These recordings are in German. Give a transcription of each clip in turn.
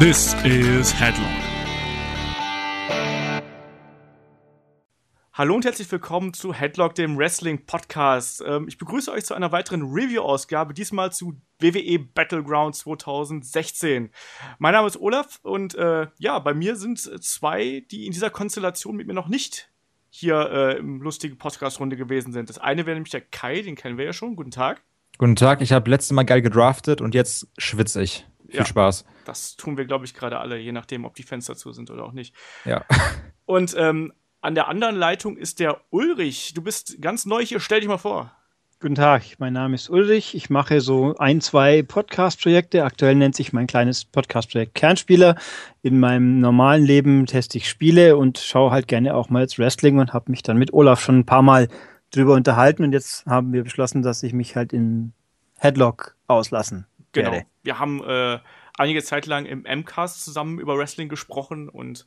This is Headlock. Hallo und herzlich willkommen zu Headlock, dem Wrestling Podcast. Ähm, ich begrüße euch zu einer weiteren Review-Ausgabe, diesmal zu WWE Battleground 2016. Mein Name ist Olaf und äh, ja, bei mir sind zwei, die in dieser Konstellation mit mir noch nicht hier äh, im lustigen Podcast-Runde gewesen sind. Das eine wäre nämlich der Kai, den kennen wir ja schon. Guten Tag. Guten Tag, ich habe letztes Mal geil gedraftet und jetzt schwitze ich. Viel ja, Spaß. Das tun wir, glaube ich, gerade alle, je nachdem, ob die Fenster zu sind oder auch nicht. Ja. Und ähm, an der anderen Leitung ist der Ulrich. Du bist ganz neu hier. Stell dich mal vor. Guten Tag, mein Name ist Ulrich. Ich mache so ein, zwei Podcast-Projekte. Aktuell nennt sich mein kleines Podcast-Projekt Kernspieler. In meinem normalen Leben teste ich Spiele und schaue halt gerne auch mal jetzt Wrestling und habe mich dann mit Olaf schon ein paar Mal drüber unterhalten. Und jetzt haben wir beschlossen, dass ich mich halt in Headlock auslassen Genau. Werde. Wir haben äh, einige Zeit lang im MCAST zusammen über Wrestling gesprochen und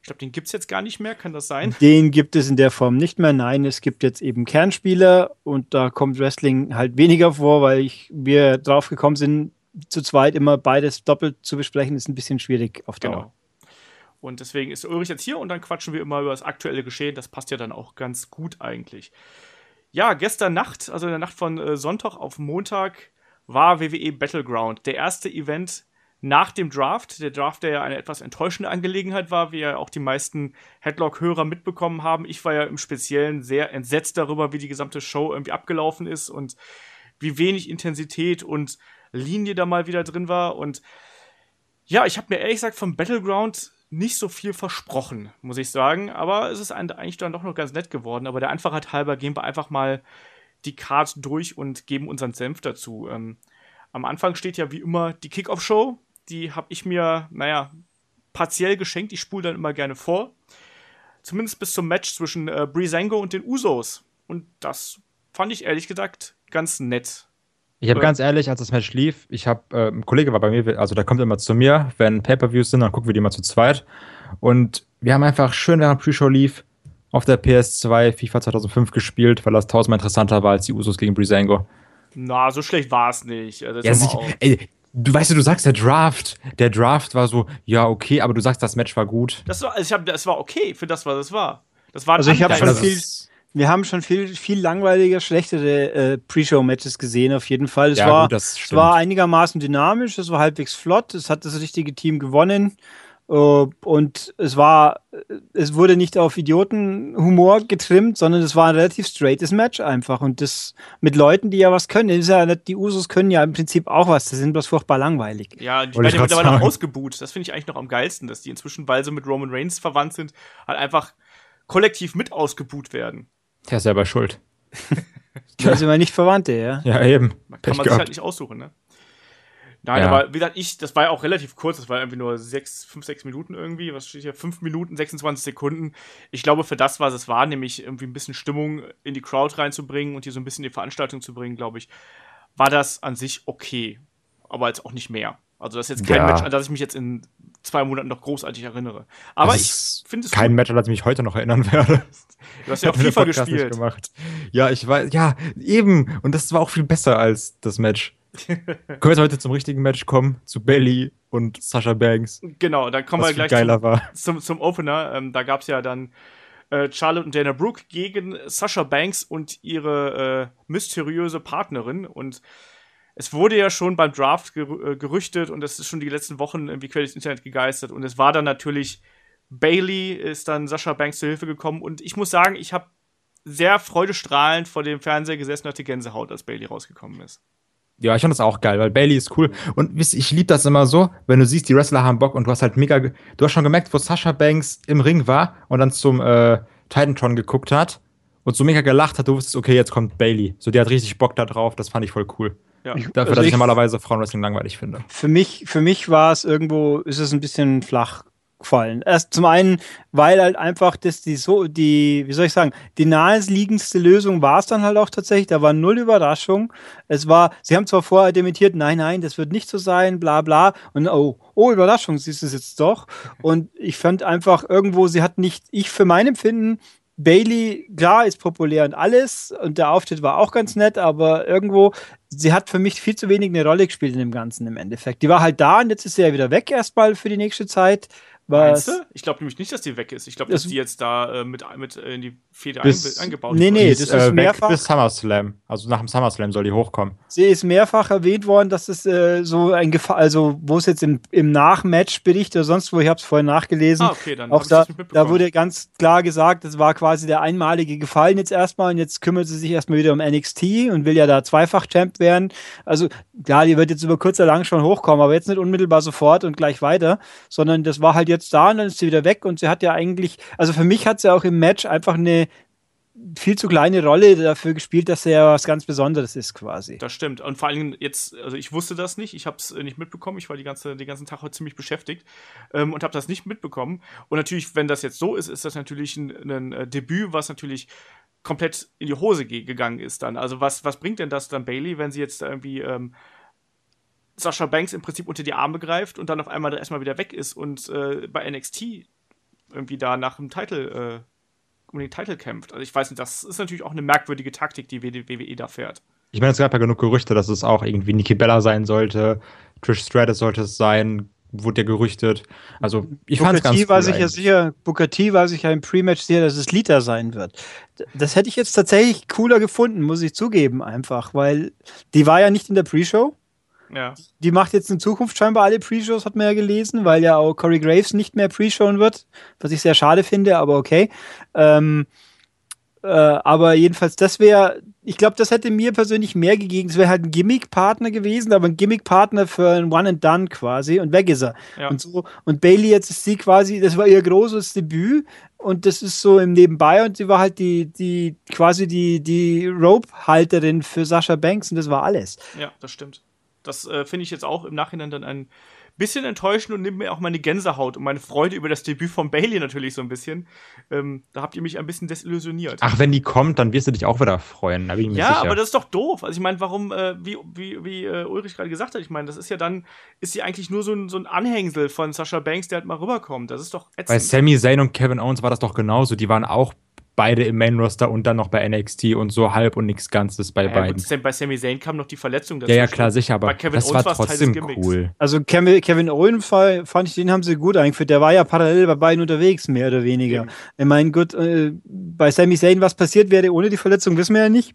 ich glaube, den gibt es jetzt gar nicht mehr, kann das sein? Den gibt es in der Form nicht mehr. Nein, es gibt jetzt eben Kernspieler und da kommt Wrestling halt weniger vor, weil ich, wir drauf gekommen sind, zu zweit immer beides doppelt zu besprechen, ist ein bisschen schwierig auf Dauer. Genau. Und deswegen ist Ulrich jetzt hier und dann quatschen wir immer über das aktuelle Geschehen. Das passt ja dann auch ganz gut eigentlich. Ja, gestern Nacht, also in der Nacht von äh, Sonntag auf Montag, war WWE Battleground. Der erste Event nach dem Draft. Der Draft, der ja eine etwas enttäuschende Angelegenheit war, wie ja auch die meisten Headlock-Hörer mitbekommen haben. Ich war ja im Speziellen sehr entsetzt darüber, wie die gesamte Show irgendwie abgelaufen ist und wie wenig Intensität und Linie da mal wieder drin war. Und ja, ich habe mir ehrlich gesagt vom Battleground nicht so viel versprochen, muss ich sagen. Aber es ist eigentlich dann doch noch ganz nett geworden. Aber der Einfachheit halber gehen wir einfach mal die Card durch und geben unseren Senf dazu. Ähm, am Anfang steht ja wie immer die Kickoff-Show. Die habe ich mir, naja, partiell geschenkt. Ich spule dann immer gerne vor. Zumindest bis zum Match zwischen äh, Breezango und den Usos. Und das fand ich ehrlich gesagt ganz nett. Ich habe ganz ehrlich, als das Match lief, ich habe, äh, ein Kollege war bei mir, also der kommt immer zu mir, wenn Pay-Per-Views sind, dann gucken wir die immer zu zweit. Und wir haben einfach schön, während Pre-Show lief, auf der PS2 FIFA 2005 gespielt, weil das tausendmal interessanter war als die Usos gegen Breezango. Na, so schlecht war es nicht. Also, ja, sich, ey, du weißt du, du sagst der Draft, der Draft war so, ja okay, aber du sagst das Match war gut. Das war, also ich hab, das war okay für das, was es war. Das war also ich habe schon viel, wir haben schon viel, viel langweiliger, schlechtere äh, Pre-Show-Matches gesehen, auf jeden Fall. Es, ja, war, gut, es war einigermaßen dynamisch, es war halbwegs flott, es hat das richtige Team gewonnen. Äh, und es war, es wurde nicht auf Idiotenhumor getrimmt, sondern es war ein relativ straightes Match einfach. Und das mit Leuten, die ja was können. ist ja nicht, die Usos können ja im Prinzip auch was. Das sind bloß furchtbar langweilig. Ja, die werden ja mittlerweile noch ausgebuht. Das finde ich eigentlich noch am geilsten, dass die inzwischen, weil sie mit Roman Reigns verwandt sind, halt einfach kollektiv mit ausgebuht werden. Der ist selber schuld. da sind wir nicht Verwandte, ja. Ja, eben. Man kann man sich halt nicht aussuchen, ne? Nein, ja. aber wie gesagt, ich, das war ja auch relativ kurz, das war irgendwie nur sechs, fünf, sechs Minuten irgendwie, was steht hier? Fünf Minuten, 26 Sekunden. Ich glaube, für das, was es war, nämlich irgendwie ein bisschen Stimmung in die Crowd reinzubringen und hier so ein bisschen in die Veranstaltung zu bringen, glaube ich, war das an sich okay. Aber jetzt auch nicht mehr. Also, das ist jetzt kein ja. Match, an das ich mich jetzt in zwei Monaten noch großartig erinnere. Aber das ich finde es. Kein gut. Match, an das ich mich heute noch erinnern werde. Du hast ja auch FIFA gespielt. Gemacht. Ja, ich weiß, ja, eben. Und das war auch viel besser als das Match. Können wir jetzt heute zum richtigen Match kommen? Zu Belly und Sasha Banks. Genau, dann kommen wir gleich zum, zum, zum, Opener. Ähm, da gab es ja dann äh, Charlotte und Dana Brooke gegen Sasha Banks und ihre äh, mysteriöse Partnerin. Und es wurde ja schon beim Draft ger äh, gerüchtet und das ist schon die letzten Wochen irgendwie quer durchs Internet gegeistert. Und es war dann natürlich Bailey, ist dann Sasha Banks zur Hilfe gekommen. Und ich muss sagen, ich habe sehr freudestrahlend vor dem Fernseher gesessen und hatte Gänsehaut, als Bailey rausgekommen ist. Ja, ich fand das auch geil, weil Bailey ist cool. Und ich liebe das immer so, wenn du siehst, die Wrestler haben Bock und du hast halt mega. Du hast schon gemerkt, wo Sasha Banks im Ring war und dann zum äh, Titantron geguckt hat und so mega gelacht hat, du wusstest, okay, jetzt kommt Bailey. So, die hat richtig Bock da drauf, das fand ich voll cool. Ja. Dafür, also dass ich, ich normalerweise Frauenwrestling langweilig finde. Für mich, für mich war es irgendwo, ist es ein bisschen flach gefallen. Erst zum einen, weil halt einfach das die so, die, wie soll ich sagen, die naheliegendste Lösung war es dann halt auch tatsächlich. Da war null Überraschung. Es war, sie haben zwar vorher dementiert, nein, nein, das wird nicht so sein, bla bla. Und oh, oh, Überraschung, siehst du es jetzt doch. Und ich fand einfach irgendwo, sie hat nicht, ich für mein Empfinden, Bailey, klar, ist populär und alles und der Auftritt war auch ganz nett, aber irgendwo, sie hat für mich viel zu wenig eine Rolle gespielt in dem Ganzen im Endeffekt. Die war halt da und jetzt ist sie ja wieder weg erstmal für die nächste Zeit. Was? Meinst du? Ich glaube nämlich nicht, dass die weg ist. Ich glaube, dass die jetzt da äh, mit, mit in die Feder bis, eingebaut Nee, nee, das ist äh, mehrfach. Bis SummerSlam. Also nach dem SummerSlam soll die hochkommen. Sie ist mehrfach erwähnt worden, dass es äh, so ein Gefahr, also wo es jetzt im, im Nachmatch-Bericht oder sonst wo, ich habe es vorhin nachgelesen. Ah, okay, dann auch da, da wurde ganz klar gesagt, das war quasi der einmalige Gefallen jetzt erstmal und jetzt kümmert sie sich erstmal wieder um NXT und will ja da zweifach Champ werden. Also klar, die wird jetzt über kurz oder lang schon hochkommen, aber jetzt nicht unmittelbar sofort und gleich weiter, sondern das war halt jetzt da und dann ist sie wieder weg und sie hat ja eigentlich, also für mich hat sie auch im Match einfach eine viel zu kleine Rolle dafür gespielt, dass er was ganz Besonderes ist, quasi. Das stimmt. Und vor allem jetzt, also ich wusste das nicht, ich habe es nicht mitbekommen, ich war die ganze, den ganzen Tag heute ziemlich beschäftigt ähm, und habe das nicht mitbekommen. Und natürlich, wenn das jetzt so ist, ist das natürlich ein, ein äh, Debüt, was natürlich komplett in die Hose ge gegangen ist dann. Also was, was bringt denn das dann Bailey, wenn sie jetzt irgendwie ähm, Sascha Banks im Prinzip unter die Arme greift und dann auf einmal erstmal wieder weg ist und äh, bei NXT irgendwie da nach dem Titel äh, um den Titel kämpft. Also ich weiß nicht, das ist natürlich auch eine merkwürdige Taktik, die WWE da fährt. Ich meine, es gab ja genug Gerüchte, dass es auch irgendwie Nikki Bella sein sollte, Trish Stratus sollte es sein, wurde ja gerüchtet. Also ich fand es ganz cool war sich ja sicher, Booker T war sich ja im Pre-Match sicher, dass es Lita sein wird. Das hätte ich jetzt tatsächlich cooler gefunden, muss ich zugeben, einfach, weil die war ja nicht in der Pre-Show. Ja. Die macht jetzt in Zukunft scheinbar alle Pre-Shows, hat man ja gelesen, weil ja auch Corey Graves nicht mehr Pre-Showen wird, was ich sehr schade finde, aber okay. Ähm, äh, aber jedenfalls, das wäre, ich glaube, das hätte mir persönlich mehr gegeben. Es wäre halt ein Gimmick-Partner gewesen, aber ein Gimmick-Partner für ein One and Done quasi und weg ist er. Ja. Und so und Bailey jetzt ist sie quasi, das war ihr großes Debüt und das ist so im Nebenbei und sie war halt die die quasi die die Rope-Halterin für Sascha Banks und das war alles. Ja, das stimmt. Das äh, finde ich jetzt auch im Nachhinein dann ein bisschen enttäuschend und nimmt mir auch meine Gänsehaut und meine Freude über das Debüt von Bailey natürlich so ein bisschen. Ähm, da habt ihr mich ein bisschen desillusioniert. Ach, wenn die kommt, dann wirst du dich auch wieder freuen. ja, sicher. aber das ist doch doof. Also ich meine, warum, äh, wie, wie, wie äh, Ulrich gerade gesagt hat, ich meine, das ist ja dann, ist sie eigentlich nur so ein, so ein Anhängsel von Sascha Banks, der halt mal rüberkommt. Das ist doch ätzend. Bei Sami Zayn und Kevin Owens war das doch genauso. Die waren auch beide im Main Roster und dann noch bei NXT und so halb und nichts Ganzes bei ja, beiden. Gut, bei Sami Zayn kam noch die Verletzung dazu. Ja, ja, klar, sicher, aber das war trotzdem cool. Also Kevin, Kevin Owens fand ich, den haben sie gut eingeführt. Der war ja parallel bei beiden unterwegs, mehr oder weniger. Ja. Ich meine, gut, äh, bei Sami Zayn, was passiert wäre ohne die Verletzung, wissen wir ja nicht.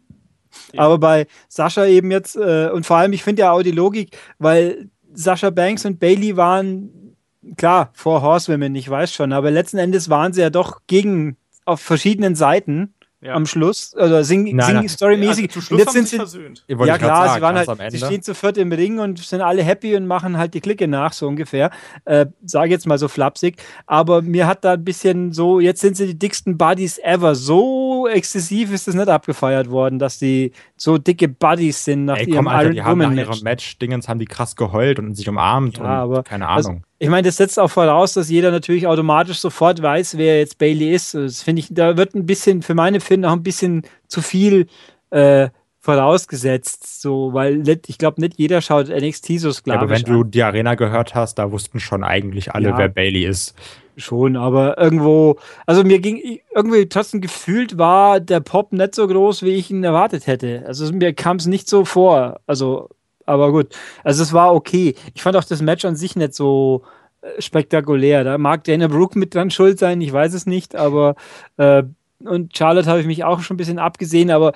Ja. Aber bei Sascha eben jetzt, äh, und vor allem, ich finde ja auch die Logik, weil Sascha Banks und Bailey waren, klar, vor Horsewomen, ich weiß schon, aber letzten Endes waren sie ja doch gegen auf verschiedenen Seiten ja. am Schluss, oder sing, sing storymäßig. Also jetzt sind sie versöhnt. Ja klar, sagen, sie waren halt, sie stehen zu viert im Ring und sind alle happy und machen halt die Klicke nach, so ungefähr. Äh, sage jetzt mal so flapsig. Aber mir hat da ein bisschen so, jetzt sind sie die dicksten Buddies ever. So exzessiv ist das nicht abgefeiert worden, dass die so dicke Buddies sind nach Ey, ihrem komm, Alter, Iron die haben nach ihrem Match-Dingens haben die krass geheult und sich umarmt ja, und aber keine Ahnung. Also, ich meine, das setzt auch voraus, dass jeder natürlich automatisch sofort weiß, wer jetzt Bailey ist. Das finde ich, da wird ein bisschen, für meine Finde auch ein bisschen zu viel äh, vorausgesetzt, so, weil ich glaube, nicht jeder schaut NXT so sklavisch ja, Aber wenn an. du die Arena gehört hast, da wussten schon eigentlich alle, ja, wer Bailey ist. Schon, aber irgendwo, also mir ging irgendwie trotzdem gefühlt war der Pop nicht so groß, wie ich ihn erwartet hätte. Also mir kam es nicht so vor. Also aber gut. Also es war okay. Ich fand auch das Match an sich nicht so äh, spektakulär. Da mag Dana Brooke mit dran schuld sein, ich weiß es nicht, aber äh, und Charlotte habe ich mich auch schon ein bisschen abgesehen, aber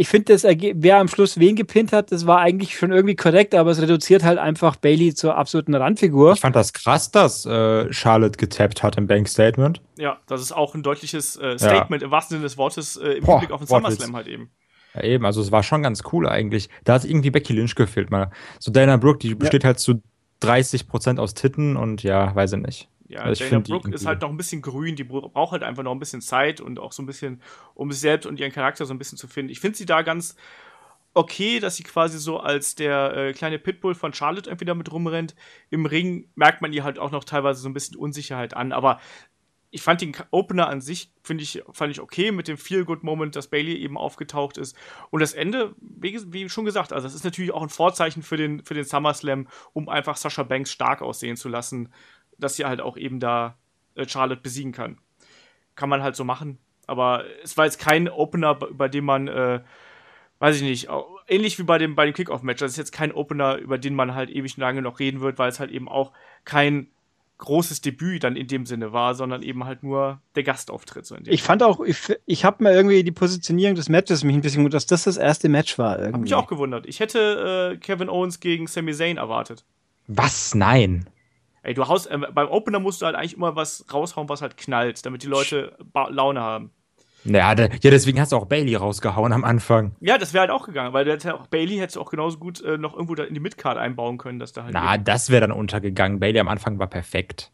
ich finde, das wer am Schluss wen gepinnt hat, das war eigentlich schon irgendwie korrekt, aber es reduziert halt einfach Bailey zur absoluten Randfigur. Ich fand das krass, dass äh, Charlotte getappt hat im Bank Statement. Ja, das ist auch ein deutliches äh, Statement ja. im wahrsten Sinne des Wortes äh, im Boah, Hinblick auf den SummerSlam halt eben. Ja, eben, also es war schon ganz cool eigentlich. Da hat irgendwie Becky Lynch gefehlt mal. So Dana Brooke, die besteht ja. halt zu 30% aus Titten und ja, weiß ich nicht. Ja, also Dana Brooke ist halt noch ein bisschen grün, die braucht halt einfach noch ein bisschen Zeit und auch so ein bisschen, um sich selbst und ihren Charakter so ein bisschen zu finden. Ich finde sie da ganz okay, dass sie quasi so als der äh, kleine Pitbull von Charlotte irgendwie damit rumrennt. Im Ring merkt man ihr halt auch noch teilweise so ein bisschen Unsicherheit an, aber ich fand den Opener an sich, finde ich, fand ich okay mit dem Feel-Good-Moment, dass Bailey eben aufgetaucht ist. Und das Ende, wie, wie, schon gesagt, also das ist natürlich auch ein Vorzeichen für den, für den SummerSlam, um einfach Sascha Banks stark aussehen zu lassen, dass sie halt auch eben da äh, Charlotte besiegen kann. Kann man halt so machen. Aber es war jetzt kein Opener, bei dem man, äh, weiß ich nicht, ähnlich wie bei dem, bei dem Kickoff-Match. Das ist jetzt kein Opener, über den man halt ewig lange noch reden wird, weil es halt eben auch kein großes Debüt dann in dem Sinne war, sondern eben halt nur der Gastauftritt. So ich fand auch, ich, ich habe mir irgendwie die Positionierung des Matches mich ein bisschen gewundert, dass das das erste Match war. Irgendwie. Hab mich auch gewundert. Ich hätte äh, Kevin Owens gegen Sami Zayn erwartet. Was? Nein. Ey, du haust, äh, beim Opener musst du halt eigentlich immer was raushauen, was halt knallt, damit die Leute Laune haben. Ja, ja, deswegen hast du auch Bailey rausgehauen am Anfang. Ja, das wäre halt auch gegangen, weil hätte auch Bailey hätte du auch genauso gut äh, noch irgendwo da in die Midcard einbauen können, dass da halt. Na, das wäre dann untergegangen. Bailey am Anfang war perfekt.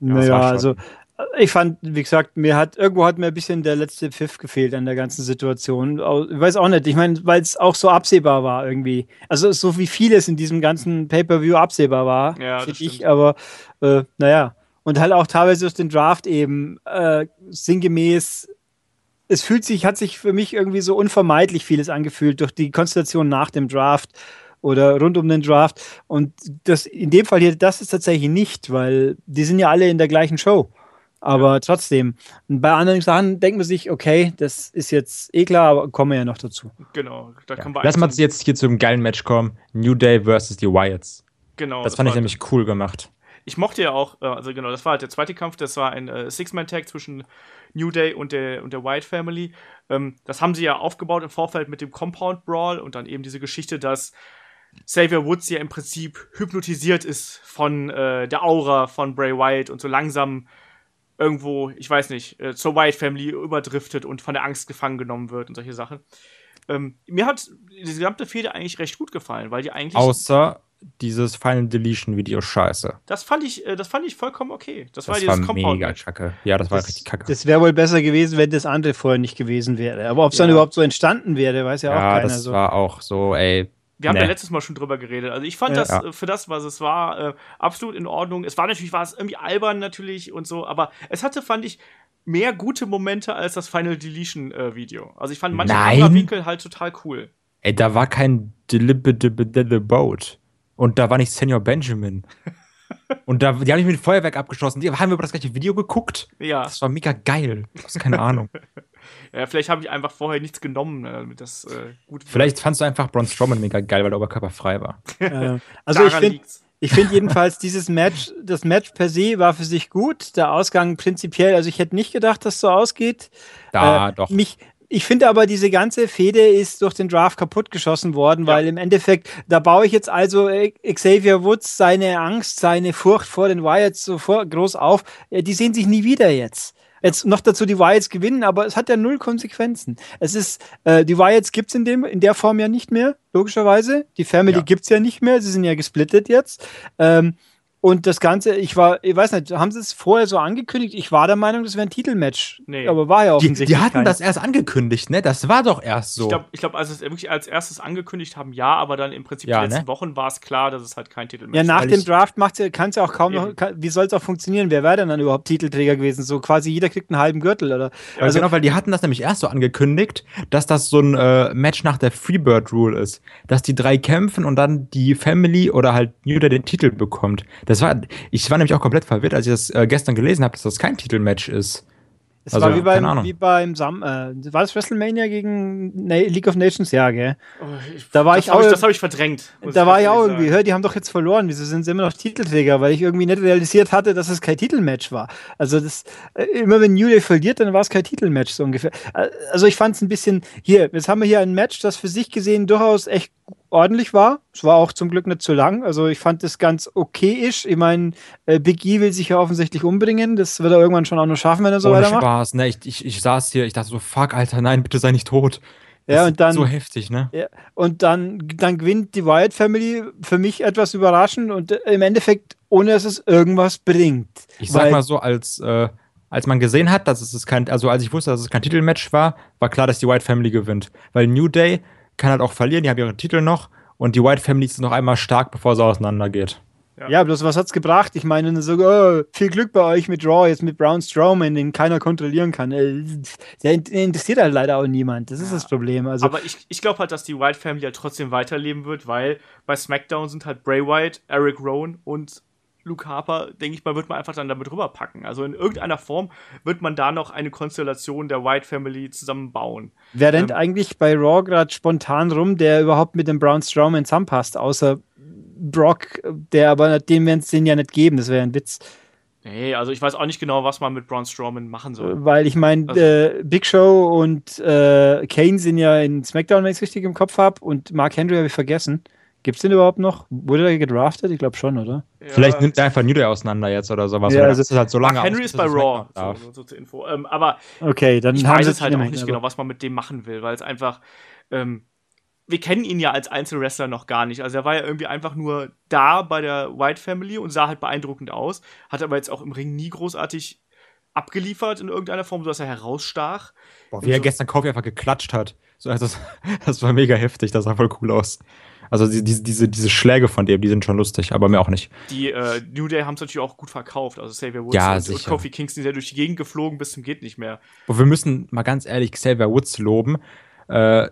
Ja, naja, also ich fand, wie gesagt, mir hat irgendwo hat mir ein bisschen der letzte Pfiff gefehlt an der ganzen Situation. Ich weiß auch nicht. Ich meine, weil es auch so absehbar war irgendwie. Also so wie vieles in diesem ganzen Pay-per-View absehbar war, ja, finde ich. Aber äh, naja, und halt auch teilweise durch den Draft eben äh, sinngemäß es fühlt sich, hat sich für mich irgendwie so unvermeidlich vieles angefühlt durch die Konstellation nach dem Draft oder rund um den Draft. Und das in dem Fall hier, das ist tatsächlich nicht, weil die sind ja alle in der gleichen Show. Aber ja. trotzdem, bei anderen Sachen denkt man sich, okay, das ist jetzt eh klar, aber kommen wir ja noch dazu. Genau, da ja. Lass mal jetzt hier zu einem geilen Match kommen: New Day versus die Wyatts. Genau. Das, das fand ich nämlich cool gemacht. Ich mochte ja auch, äh, also genau, das war halt der zweite Kampf, das war ein äh, Six-Man-Tag zwischen New Day und der, und der White Family. Ähm, das haben sie ja aufgebaut im Vorfeld mit dem Compound Brawl und dann eben diese Geschichte, dass Xavier Woods ja im Prinzip hypnotisiert ist von äh, der Aura von Bray Wyatt und so langsam irgendwo, ich weiß nicht, äh, zur Wyatt Family überdriftet und von der Angst gefangen genommen wird und solche Sachen. Ähm, mir hat diese gesamte Fehde eigentlich recht gut gefallen, weil die eigentlich. Außer dieses Final Deletion Video scheiße. Das fand ich, äh, das fand ich vollkommen okay. Das, das war dieses war mega kacke. Ja, das, das war richtig kacke. Das wäre wohl besser gewesen, wenn das andere vorher nicht gewesen wäre. Aber ob es ja. dann überhaupt so entstanden wäre, weiß ja, ja auch keiner. Ja, das so. war auch so, ey. Wir haben nee. ja letztes Mal schon drüber geredet. Also ich fand ja. das äh, für das, was es war, äh, absolut in Ordnung. Es war natürlich, war es irgendwie albern natürlich und so, aber es hatte, fand ich, mehr gute Momente als das Final Deletion äh, Video. Also ich fand manche Kamerawinkel halt total cool. Ey, da war kein Deliberate Boat. Und da war nicht Senior Benjamin. Und da, die haben mich mit Feuerwerk abgeschossen. Die haben wir über das gleiche Video geguckt. Ja. Das war mega geil. Du hast keine Ahnung. ja, vielleicht habe ich einfach vorher nichts genommen, äh, damit das äh, gut Vielleicht wird. fandst du einfach Braun Strowman mega geil, weil der Oberkörper frei war. Äh, also ich finde ich finde jedenfalls dieses Match, das Match per se war für sich gut. Der Ausgang prinzipiell, also ich hätte nicht gedacht, dass so ausgeht. Da, äh, doch. Mich, ich finde aber, diese ganze Fehde ist durch den Draft kaputtgeschossen worden, ja. weil im Endeffekt, da baue ich jetzt also äh, Xavier Woods seine Angst, seine Furcht vor den Wyatts so groß auf. Die sehen sich nie wieder jetzt. Jetzt noch dazu die Wyatts gewinnen, aber es hat ja null Konsequenzen. Es ist, äh, die Wyatts gibt's in dem, in der Form ja nicht mehr, logischerweise. Die Family ja. gibt's ja nicht mehr, sie sind ja gesplittet jetzt. Ähm, und das Ganze, ich war, ich weiß nicht, haben sie es vorher so angekündigt? Ich war der Meinung, das wäre ein Titelmatch. Nee. Aber war ja offensichtlich. Die, die hatten kein. das erst angekündigt, ne? Das war doch erst so. Ich glaube, ich glaub, als es wirklich als erstes angekündigt haben, ja, aber dann im Prinzip ja, die letzten ne? Wochen war es klar, dass es halt kein Titelmatch ist. Ja, nach dem Draft kann es ja auch kaum eben. noch, kann, wie soll es auch funktionieren? Wer wäre denn dann überhaupt Titelträger gewesen? So quasi jeder kriegt einen halben Gürtel, oder? Ja, also, genau, weil die hatten das nämlich erst so angekündigt, dass das so ein äh, Match nach der Freebird Rule ist. Dass die drei kämpfen und dann die Family oder halt New den Titel bekommt. Das war, ich war nämlich auch komplett verwirrt, als ich das äh, gestern gelesen habe, dass das kein Titelmatch ist. Es also, war wie beim, wie beim Sam, äh, war das WrestleMania gegen Na League of Nations? Ja, gell? Oh, ich, da war ich auch. Ich, das habe ich verdrängt. Da war ich auch irgendwie, hör, die haben doch jetzt verloren. Wieso sind sie immer noch Titelträger? Weil ich irgendwie nicht realisiert hatte, dass es kein Titelmatch war. Also das, äh, immer wenn New Day verliert, dann war es kein Titelmatch so ungefähr. Äh, also ich fand es ein bisschen, hier, jetzt haben wir hier ein Match, das für sich gesehen durchaus echt ordentlich war. Es war auch zum Glück nicht zu lang. Also ich fand das ganz okay-isch. Ich meine, äh, Big E will sich ja offensichtlich umbringen. Das wird er irgendwann schon auch noch schaffen, wenn er so Ohne weitermacht. Spaß, ne? Ich, ich, ich saß hier, ich dachte so, fuck, Alter, nein, bitte sei nicht tot. Ja, und dann. So heftig, ne? Ja, und dann, dann gewinnt die Wyatt Family für mich etwas überraschend und äh, im Endeffekt, ohne dass es irgendwas bringt. Ich sag mal so, als, äh, als man gesehen hat, dass es kein, also als ich wusste, dass es kein Titelmatch war, war klar, dass die Wyatt Family gewinnt. Weil New Day kann halt auch verlieren, die haben ihren Titel noch und die White Family ist noch einmal stark, bevor sie auseinandergeht. Ja. ja, bloß was hat's gebracht? Ich meine, so, oh, viel Glück bei euch mit Raw, jetzt mit Braun Strowman, den keiner kontrollieren kann. Äh, der interessiert halt leider auch niemand. Das ist ja. das Problem. Also, Aber ich, ich glaube halt, dass die White Family halt trotzdem weiterleben wird, weil bei SmackDown sind halt Bray Wyatt, Eric Rowan und Luke Harper, denke ich mal, wird man einfach dann damit rüberpacken. Also in irgendeiner Form wird man da noch eine Konstellation der White Family zusammenbauen. Wer rennt ähm, eigentlich bei Raw gerade spontan rum, der überhaupt mit dem Braun Strowman zusammenpasst, außer Brock, der aber dem werden es den ja nicht geben, das wäre ein Witz. Nee, also ich weiß auch nicht genau, was man mit Braun Strowman machen soll. Weil ich meine, also, äh, Big Show und äh, Kane sind ja in SmackDown, wenn ich es richtig im Kopf habe, und Mark Henry habe ich vergessen. Gibt es den überhaupt noch? Wurde der gedraftet? Ich glaube schon, oder? Ja. Vielleicht nimmt er einfach New Day auseinander jetzt oder sowas. Ja, also, das ist halt so lange Mark Henry aus, ist bei Raw, so, so, so, zur Info. Ähm, aber okay, dann ich weiß es halt auch nicht genau, was man mit dem machen will, weil es einfach ähm, wir kennen ihn ja als Einzelwrestler noch gar nicht. Also er war ja irgendwie einfach nur da bei der White Family und sah halt beeindruckend aus, hat aber jetzt auch im Ring nie großartig abgeliefert in irgendeiner Form, sodass er herausstach. Boah, wie er so gestern Kofi einfach geklatscht hat. So, also, das war mega heftig, das sah voll cool aus. Also diese, diese, diese Schläge von dem, die sind schon lustig, aber mir auch nicht. Die äh, New Day haben es natürlich auch gut verkauft. Also Xavier Woods ja, und, sicher. und Kofi Kingston sind ja durch die Gegend geflogen bis zum geht nicht mehr. Und wir müssen mal ganz ehrlich Xavier Woods loben. Äh,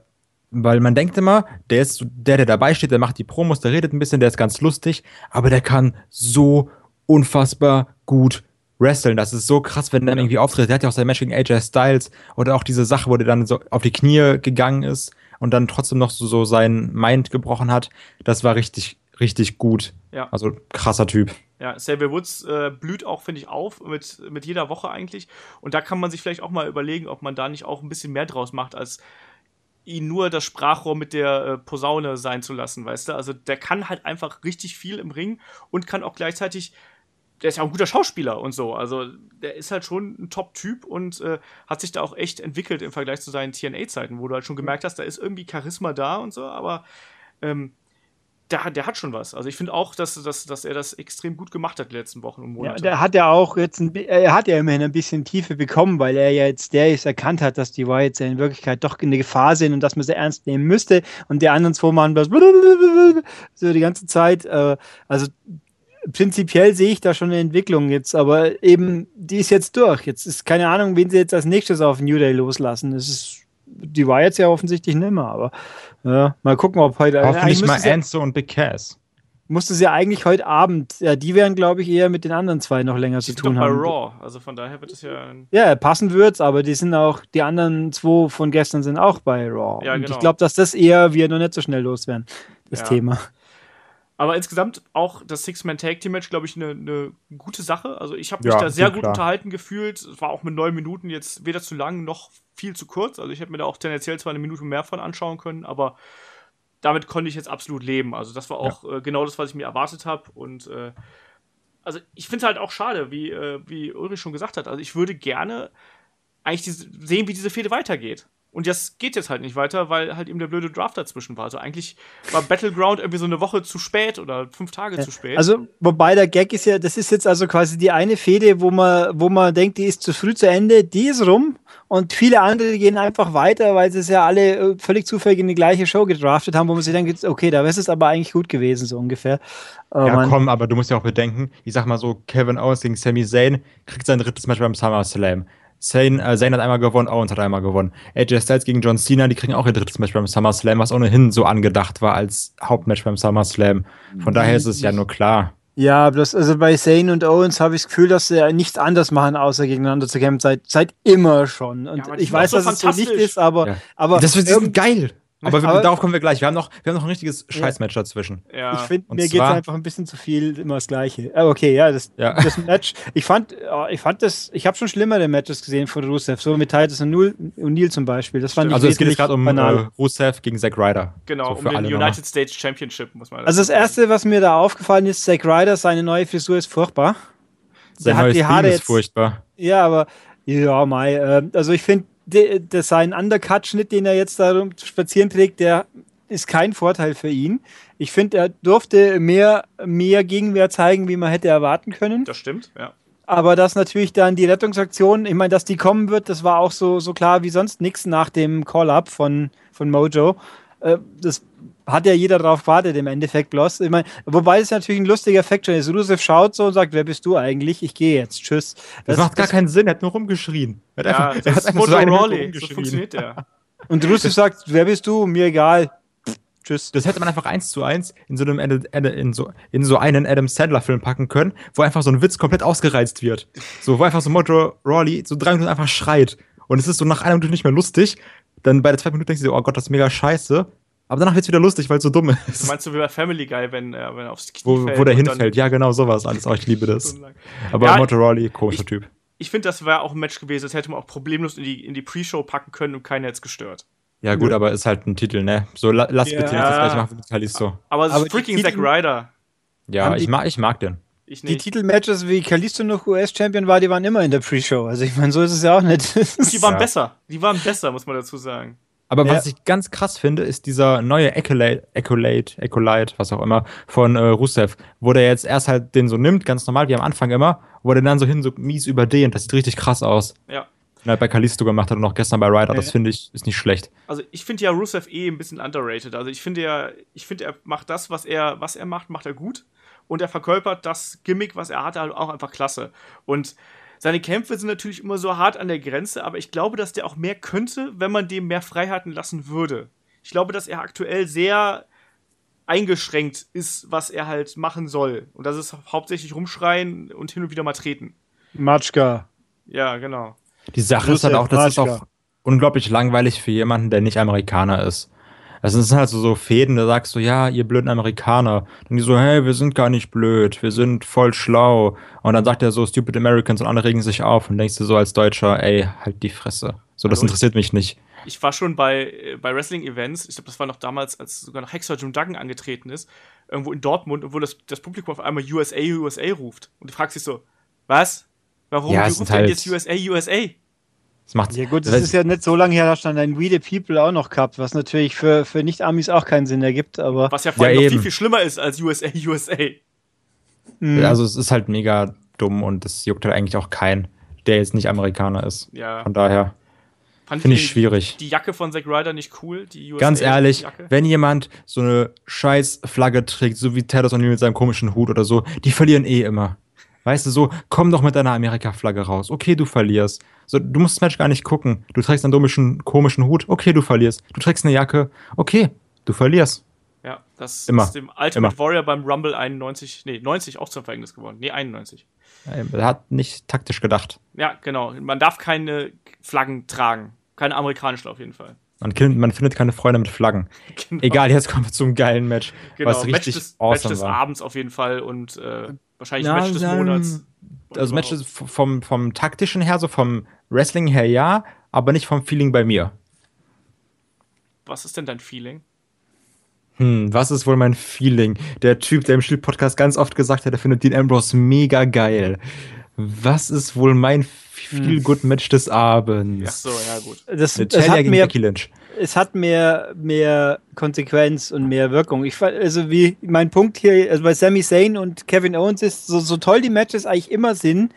weil man denkt immer, der ist der, der dabei steht, der macht die Promos, der redet ein bisschen, der ist ganz lustig, aber der kann so unfassbar gut wresteln. Das ist so krass, wenn er dann irgendwie auftritt. Der hat ja auch sein Match gegen AJ Styles oder auch diese Sache, wo der dann so auf die Knie gegangen ist und dann trotzdem noch so, so sein Mind gebrochen hat. Das war richtig, richtig gut. Ja. Also krasser Typ. Ja, Xavier Woods äh, blüht auch, finde ich, auf mit, mit jeder Woche eigentlich. Und da kann man sich vielleicht auch mal überlegen, ob man da nicht auch ein bisschen mehr draus macht, als ihn nur das Sprachrohr mit der äh, Posaune sein zu lassen, weißt du? Also der kann halt einfach richtig viel im Ring und kann auch gleichzeitig, der ist ja auch ein guter Schauspieler und so. Also der ist halt schon ein Top-Typ und äh, hat sich da auch echt entwickelt im Vergleich zu seinen TNA-Zeiten, wo du halt schon gemerkt hast, da ist irgendwie Charisma da und so, aber ähm, der, der hat schon was. Also ich finde auch, dass, dass, dass er das extrem gut gemacht hat die letzten Wochen und Monate. Ja, der hat ja auch jetzt ein, er hat ja immerhin ein bisschen Tiefe bekommen, weil er ja jetzt der ist erkannt hat, dass die Whites in Wirklichkeit doch in der Gefahr sind und dass man sie ernst nehmen müsste und die anderen zwei machen das so die ganze Zeit. Äh, also prinzipiell sehe ich da schon eine Entwicklung jetzt, aber eben die ist jetzt durch. Jetzt ist keine Ahnung, wen sie jetzt als nächstes auf New Day loslassen. Das ist die war jetzt ja offensichtlich nimmer, aber ja, mal gucken, ob heute. Hoffentlich mal Enzo und Big Cass. Musste sie ja eigentlich heute Abend, ja, die werden, glaube ich, eher mit den anderen zwei noch länger zu tun haben. bei Raw, also von daher wird es ja. Ja, passen wird's, aber die sind auch, die anderen zwei von gestern sind auch bei Raw. Ja, und genau. ich glaube, dass das eher wir noch nicht so schnell loswerden, das ja. Thema. Aber insgesamt auch das Six-Man-Tag-Team-Match, glaube ich, eine ne gute Sache. Also ich habe mich ja, da sehr gut klar. unterhalten gefühlt. Es war auch mit neun Minuten jetzt weder zu lang noch viel zu kurz. Also ich hätte mir da auch tendenziell zwar eine Minute mehr von anschauen können, aber damit konnte ich jetzt absolut leben. Also das war auch ja. äh, genau das, was ich mir erwartet habe. Und äh, also ich finde es halt auch schade, wie, äh, wie Ulrich schon gesagt hat. Also ich würde gerne eigentlich diese, sehen, wie diese Fehde weitergeht. Und das geht jetzt halt nicht weiter, weil halt eben der blöde Draft dazwischen war. Also eigentlich war Battleground irgendwie so eine Woche zu spät oder fünf Tage ja. zu spät. Also, wobei der Gag ist ja, das ist jetzt also quasi die eine Fehde, wo man, wo man denkt, die ist zu früh zu Ende, die ist rum und viele andere gehen einfach weiter, weil sie es ja alle äh, völlig zufällig in die gleiche Show gedraftet haben, wo man sich denkt, okay, da wäre es aber eigentlich gut gewesen, so ungefähr. Oh, ja, Mann. komm, aber du musst ja auch bedenken, ich sag mal so, Kevin Owens gegen Sami Zayn kriegt sein drittes Match beim SummerSlam. Zayn, äh, Zayn hat einmal gewonnen, Owens hat einmal gewonnen. AJ Styles gegen John Cena, die kriegen auch ihr drittes Match beim SummerSlam, was ohnehin so angedacht war als Hauptmatch beim SummerSlam. Von daher ist es ja nur klar. Ja, bloß also bei Zayn und Owens habe ich das Gefühl, dass sie nichts anders machen, außer gegeneinander zu kämpfen, seit, seit immer schon. Und ja, ich weiß, so dass es so nicht ist, aber, ja. aber das wird geil. Aber, aber, darauf kommen wir gleich. Wir haben noch, wir haben noch ein richtiges Scheißmatch dazwischen. Ja. Ich finde, mir geht es einfach ein bisschen zu viel immer das Gleiche. Aber okay, ja, das, ja. das Match. Ich fand, ich fand das, ich habe schon schlimmere Matches gesehen von Rusev, so mit Titus und O'Neill zum Beispiel. Das fand also es geht gerade um äh, Rusev gegen Zack Ryder. Genau, so um den United States Championship, muss man Also das Erste, was mir da aufgefallen ist, Zack Ryder, seine neue Frisur ist furchtbar. Sein neues die Haare ist furchtbar. Ja, aber ja, Mai. Äh, also ich finde, sein Undercut-Schnitt, den er jetzt da spazieren trägt, der ist kein Vorteil für ihn. Ich finde, er durfte mehr, mehr Gegenwehr zeigen, wie man hätte erwarten können. Das stimmt, ja. Aber dass natürlich dann die Rettungsaktion, ich meine, dass die kommen wird, das war auch so, so klar wie sonst nichts nach dem Call-Up von, von Mojo. Äh, das hat ja jeder drauf gewartet im Endeffekt bloß. Ich meine, wobei es natürlich ein lustiger Effekt schon ist. Rusev schaut so und sagt, wer bist du eigentlich? Ich gehe jetzt, tschüss. Das, das macht gar das, keinen Sinn, er hat nur rumgeschrien. Er hat ja, einfach, er hat einfach so, so funktioniert der. Und Rusev sagt, wer bist du? Mir egal. Tschüss. Das hätte man einfach eins zu eins in so einem in so, in so einen Adam Sandler-Film packen können, wo einfach so ein Witz komplett ausgereizt wird. So, wo einfach so Mojo Rawley so drei Minuten einfach schreit. Und es ist so nach einer Minute nicht mehr lustig. Dann bei der zweiten Minute denkst du dir, oh Gott, das ist mega scheiße. Aber danach wird es wieder lustig, weil es so dumm ist. Du meinst du wie bei Family Guy, wenn, äh, wenn er aufs Knie wo, fällt? Wo der hinfällt, ja, genau, sowas alles. Oh, ich liebe das. Aber ja, Motoroli, komischer ich, Typ. Ich finde, das wäre auch ein Match gewesen, das hätte man auch problemlos in die, in die Pre-Show packen können und keiner hätte es gestört. Ja, gut, ja. aber ist halt ein Titel, ne? So, la, lass ja. bitte nicht das gleiche machen wie Kalisto. Aber es ist freaking Zack Ryder. Ja, ich mag, ich mag den. Die Titelmatches, wie Kalisto noch US-Champion war, die waren immer in der Pre-Show. Also ich meine, so ist es ja auch nicht. die waren ja. besser. Die waren besser, muss man dazu sagen. Aber ja. was ich ganz krass finde, ist dieser neue Accolade, Accolade, Accolade, was auch immer, von äh, Rusev, wo der jetzt erst halt den so nimmt, ganz normal, wie am Anfang immer, wo der dann so hin so mies überdehnt. Das sieht richtig krass aus. Ja. Und halt bei Kalisto gemacht hat und auch gestern bei Ryder, ja. das finde ich, ist nicht schlecht. Also ich finde ja Rusev eh ein bisschen underrated. Also ich finde ja, ich finde, er macht das, was er, was er macht, macht er gut. Und er verkörpert das Gimmick, was er hatte, halt auch einfach klasse. Und seine Kämpfe sind natürlich immer so hart an der Grenze, aber ich glaube, dass der auch mehr könnte, wenn man dem mehr Freiheiten lassen würde. Ich glaube, dass er aktuell sehr eingeschränkt ist, was er halt machen soll. Und das ist hauptsächlich rumschreien und hin und wieder mal treten. Matschka. Ja, genau. Die Sache ist halt auch, das Matschka. ist auch unglaublich langweilig für jemanden, der nicht Amerikaner ist. Also es sind halt so, so Fäden, da sagst du, ja, ihr blöden Amerikaner. Und die so, hey, wir sind gar nicht blöd, wir sind voll schlau. Und dann sagt er so, stupid Americans und alle regen sich auf und denkst du so als Deutscher, ey, halt die Fresse. So, das also interessiert mich nicht. Ich war schon bei, äh, bei Wrestling-Events, ich glaube, das war noch damals, als sogar noch Hexer Jim Duggan angetreten ist, irgendwo in Dortmund, wo das, das Publikum auf einmal USA, USA ruft. Und du fragst dich so, was? Warum ja, ruft halt jetzt USA, USA? Das macht ja gut, das ist ja nicht so lange her, da stand ein We the People auch noch gehabt, was natürlich für, für Nicht-Amis auch keinen Sinn ergibt, aber. Was ja vor allem ja, noch viel, viel schlimmer ist als USA, USA. Mhm. Also es ist halt mega dumm und das juckt halt eigentlich auch keinen, der jetzt nicht Amerikaner ist. Ja. Von daher. Finde ich schwierig. Die Jacke von Zack Ryder nicht cool, die USA Ganz ehrlich, Jacke. wenn jemand so eine scheiß Flagge trägt, so wie Ted O'Neill mit seinem komischen Hut oder so, die verlieren eh immer. Weißt du, so, komm doch mit deiner Amerika-Flagge raus. Okay, du verlierst. So, du musst das Match gar nicht gucken. Du trägst einen komischen, komischen Hut. Okay, du verlierst. Du trägst eine Jacke. Okay, du verlierst. Ja, das Immer. ist dem Ultimate Immer. Warrior beim Rumble 91, nee, 90 auch zum Verhängnis geworden. Nee, 91. Er hat nicht taktisch gedacht. Ja, genau. Man darf keine Flaggen tragen. Keine amerikanischen auf jeden Fall. Man, man, findet keine Freunde mit Flaggen. Genau. Egal, jetzt kommen wir zum geilen Match. Genau, was richtig Match des, awesome Match des war. Abends auf jeden Fall und äh, wahrscheinlich Na, Match des Monats. Also Match vom, vom taktischen her, so vom Wrestling her ja, aber nicht vom Feeling bei mir. Was ist denn dein Feeling? Hm, was ist wohl mein Feeling? Der Typ, der im Shield-Podcast ganz oft gesagt hat, er findet Dean Ambrose mega geil. Was ist wohl mein Feel-Good-Match des Abends? Ach so, ja, gut. Das, das hat mehr, es hat mehr, mehr Konsequenz und mehr Wirkung. Ich also wie mein Punkt hier, also bei Sami Zayn und Kevin Owens ist, so, so toll die Matches eigentlich immer sind,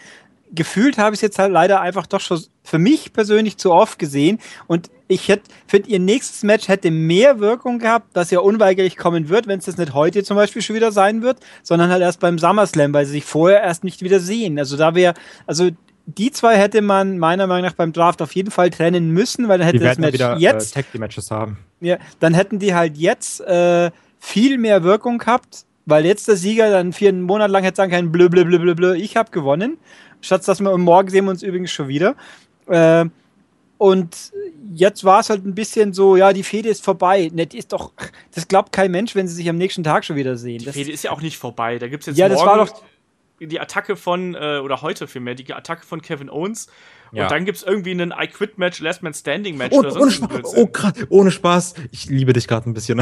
gefühlt habe ich es jetzt halt leider einfach doch schon für mich persönlich zu oft gesehen. Und ich hätte, finde, ihr nächstes Match hätte mehr Wirkung gehabt, was ja unweigerlich kommen wird, wenn es das nicht heute zum Beispiel schon wieder sein wird, sondern halt erst beim SummerSlam, weil sie sich vorher erst nicht wieder sehen. Also da wäre, also die zwei hätte man meiner Meinung nach beim Draft auf jeden Fall trennen müssen, weil dann hätte das Match wieder, jetzt. Äh, Matches haben. Ja, dann hätten die halt jetzt äh, viel mehr Wirkung gehabt, weil jetzt der Sieger dann vier Monate lang hätte sagen können, blö, blö, blö, blö, blö, ich habe gewonnen. Statt dass wir morgen sehen wir uns übrigens schon wieder. Äh, und jetzt war es halt ein bisschen so, ja, die Fehde ist vorbei. Ne, ist doch, das glaubt kein Mensch, wenn sie sich am nächsten Tag schon wieder sehen. Die Fehde ist ja auch nicht vorbei. Da gibt es jetzt ja, das war doch die Attacke von, äh, oder heute vielmehr, die Attacke von Kevin Owens. Ja. Und dann gibt es irgendwie einen I Quit Match, Last Man Standing Match oh, oder ohne Spaß. Oh, grad, ohne Spaß. Ich liebe dich gerade ein bisschen.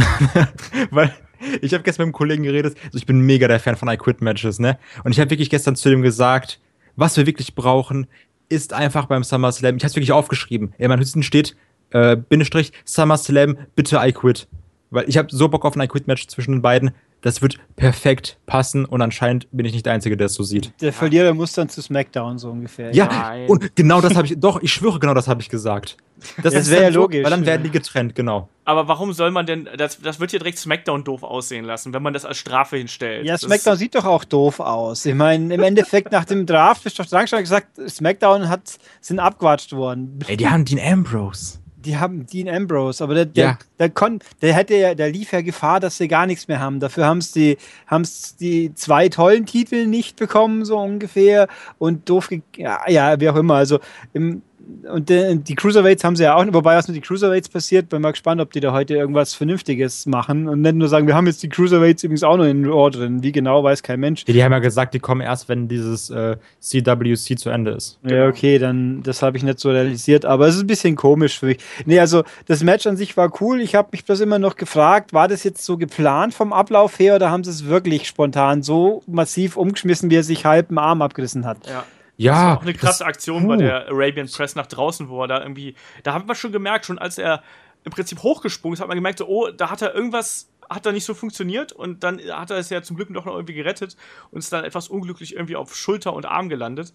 Weil ich habe gestern mit einem Kollegen geredet. Also ich bin mega der Fan von I Quit Matches, ne? Und ich habe wirklich gestern zu dem gesagt, was wir wirklich brauchen, ist einfach beim SummerSlam. Ich habe es wirklich aufgeschrieben. In meinem Hüsten steht, äh, Bindestrich, SummerSlam, bitte I Quit. Weil ich habe so Bock auf ein I Quit Match zwischen den beiden das wird perfekt passen und anscheinend bin ich nicht der Einzige, der es so sieht. Der Verlierer muss dann zu SmackDown so ungefähr. Ja, Nein. und genau das habe ich, doch, ich schwöre, genau das habe ich gesagt. Das, das wäre ja logisch. Weil dann werden die getrennt, genau. Aber warum soll man denn, das, das wird ja direkt SmackDown doof aussehen lassen, wenn man das als Strafe hinstellt. Ja, SmackDown das sieht doch auch doof aus. Ich meine, im Endeffekt nach dem Draft ist doch schon gesagt, SmackDown hat, sind abgewatscht worden. Ey, die haben Dean Ambrose. Die haben Dean Ambrose, aber der, der, ja. der, kon, der hätte ja, der lief ja Gefahr, dass sie gar nichts mehr haben. Dafür haben es die, haben's die zwei tollen Titel nicht bekommen, so ungefähr. Und doof, ja, ja, wie auch immer. Also im, und die, die Cruiserweights haben sie ja auch, wobei was mit den Cruiserweights passiert, bin mal gespannt, ob die da heute irgendwas Vernünftiges machen und nicht nur sagen, wir haben jetzt die Cruiserweights übrigens auch noch in Raw drin. Wie genau, weiß kein Mensch. Die, die haben ja gesagt, die kommen erst, wenn dieses äh, CWC zu Ende ist. Ja, okay, dann, das habe ich nicht so realisiert, aber es ist ein bisschen komisch für mich. Nee, also das Match an sich war cool. Ich habe mich bloß immer noch gefragt, war das jetzt so geplant vom Ablauf her oder haben sie es wirklich spontan so massiv umgeschmissen, wie er sich halb im Arm abgerissen hat? Ja. Ja. Das war auch eine krasse Aktion uh. bei der Arabian Press nach draußen, wo er da irgendwie, da haben wir schon gemerkt, schon als er im Prinzip hochgesprungen ist, hat man gemerkt, oh, da hat er irgendwas, hat da nicht so funktioniert und dann hat er es ja zum Glück doch noch irgendwie gerettet und ist dann etwas unglücklich irgendwie auf Schulter und Arm gelandet.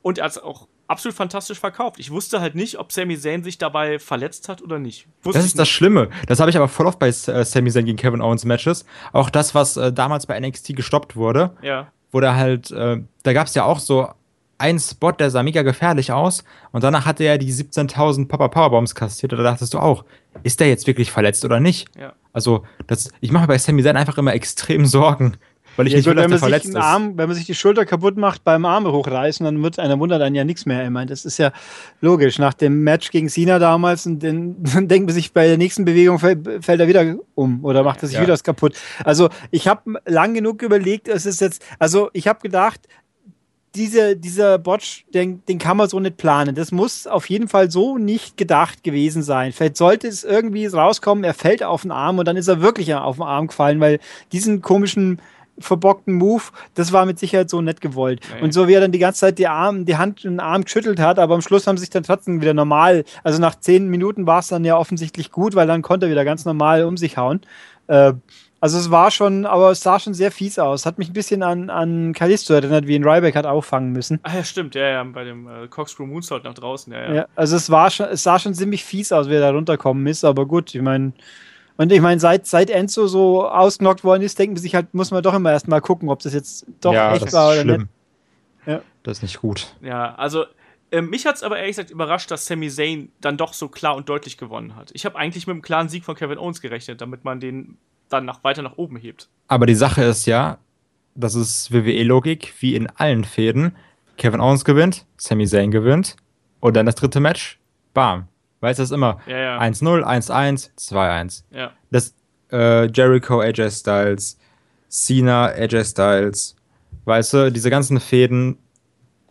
Und er hat es auch absolut fantastisch verkauft. Ich wusste halt nicht, ob Sami Zayn sich dabei verletzt hat oder nicht. Wusste das ist das Schlimme. Das habe ich aber voll oft bei äh, Sami Zayn gegen Kevin Owens Matches. Auch das, was äh, damals bei NXT gestoppt wurde. Ja. Wo da halt, äh, da gab es ja auch so ein Spot, der sah mega gefährlich aus und danach hatte er die 17.000 Papa Powerbombs kassiert und da dachtest du auch, ist der jetzt wirklich verletzt oder nicht? Ja. Also, das, ich mache mir bei Sami Zayn einfach immer extrem Sorgen, weil ich ja, nicht will, dass der verletzt ist. Arm, wenn man sich die Schulter kaputt macht beim Arm hochreißen, dann wird einer wundert dann ja nichts mehr. Ich meine, das ist ja logisch. Nach dem Match gegen Sina damals und dann, dann denkt man sich bei der nächsten Bewegung fällt, fällt er wieder um oder macht er sich ja. wieder was kaputt. Also ich habe lang genug überlegt, es ist jetzt, also ich habe gedacht, diese, dieser Botch, den, den kann man so nicht planen. Das muss auf jeden Fall so nicht gedacht gewesen sein. Vielleicht sollte es irgendwie rauskommen, er fällt auf den Arm und dann ist er wirklich auf den Arm gefallen, weil diesen komischen verbockten Move, das war mit Sicherheit so nett gewollt. Okay. Und so wie er dann die ganze Zeit die, Arm, die Hand und den Arm geschüttelt hat, aber am Schluss haben sie sich dann trotzdem wieder normal, also nach zehn Minuten war es dann ja offensichtlich gut, weil dann konnte er wieder ganz normal um sich hauen. Äh, also es war schon, aber es sah schon sehr fies aus. Hat mich ein bisschen an, an Kalisto erinnert, wie ihn Ryback hat auffangen müssen. Ah ja, stimmt, ja, ja, bei dem äh, Corkscrew Moonsault nach draußen, ja, ja. ja also es war schon, es sah schon ziemlich fies aus, wie er da runterkommen ist, aber gut, ich meine, und ich meine, seit, seit Enzo so ausgenockt worden ist, denken sich halt, muss man doch immer erstmal gucken, ob das jetzt doch ja, echt war oder schlimm. nicht. Ja. Das ist nicht gut. Ja, also äh, mich hat es aber ehrlich gesagt überrascht, dass Sami Zayn dann doch so klar und deutlich gewonnen hat. Ich habe eigentlich mit einem klaren Sieg von Kevin Owens gerechnet, damit man den dann nach, weiter nach oben hebt. Aber die Sache ist ja, das ist WWE-Logik, wie in allen Fäden. Kevin Owens gewinnt, Sami Zayn gewinnt und dann das dritte Match, bam. Weißt du, das ist immer 1-0, 1-1, 2-1. Ja. Das äh, Jericho, AJ Styles, Cena, AJ Styles, weißt du, diese ganzen Fäden,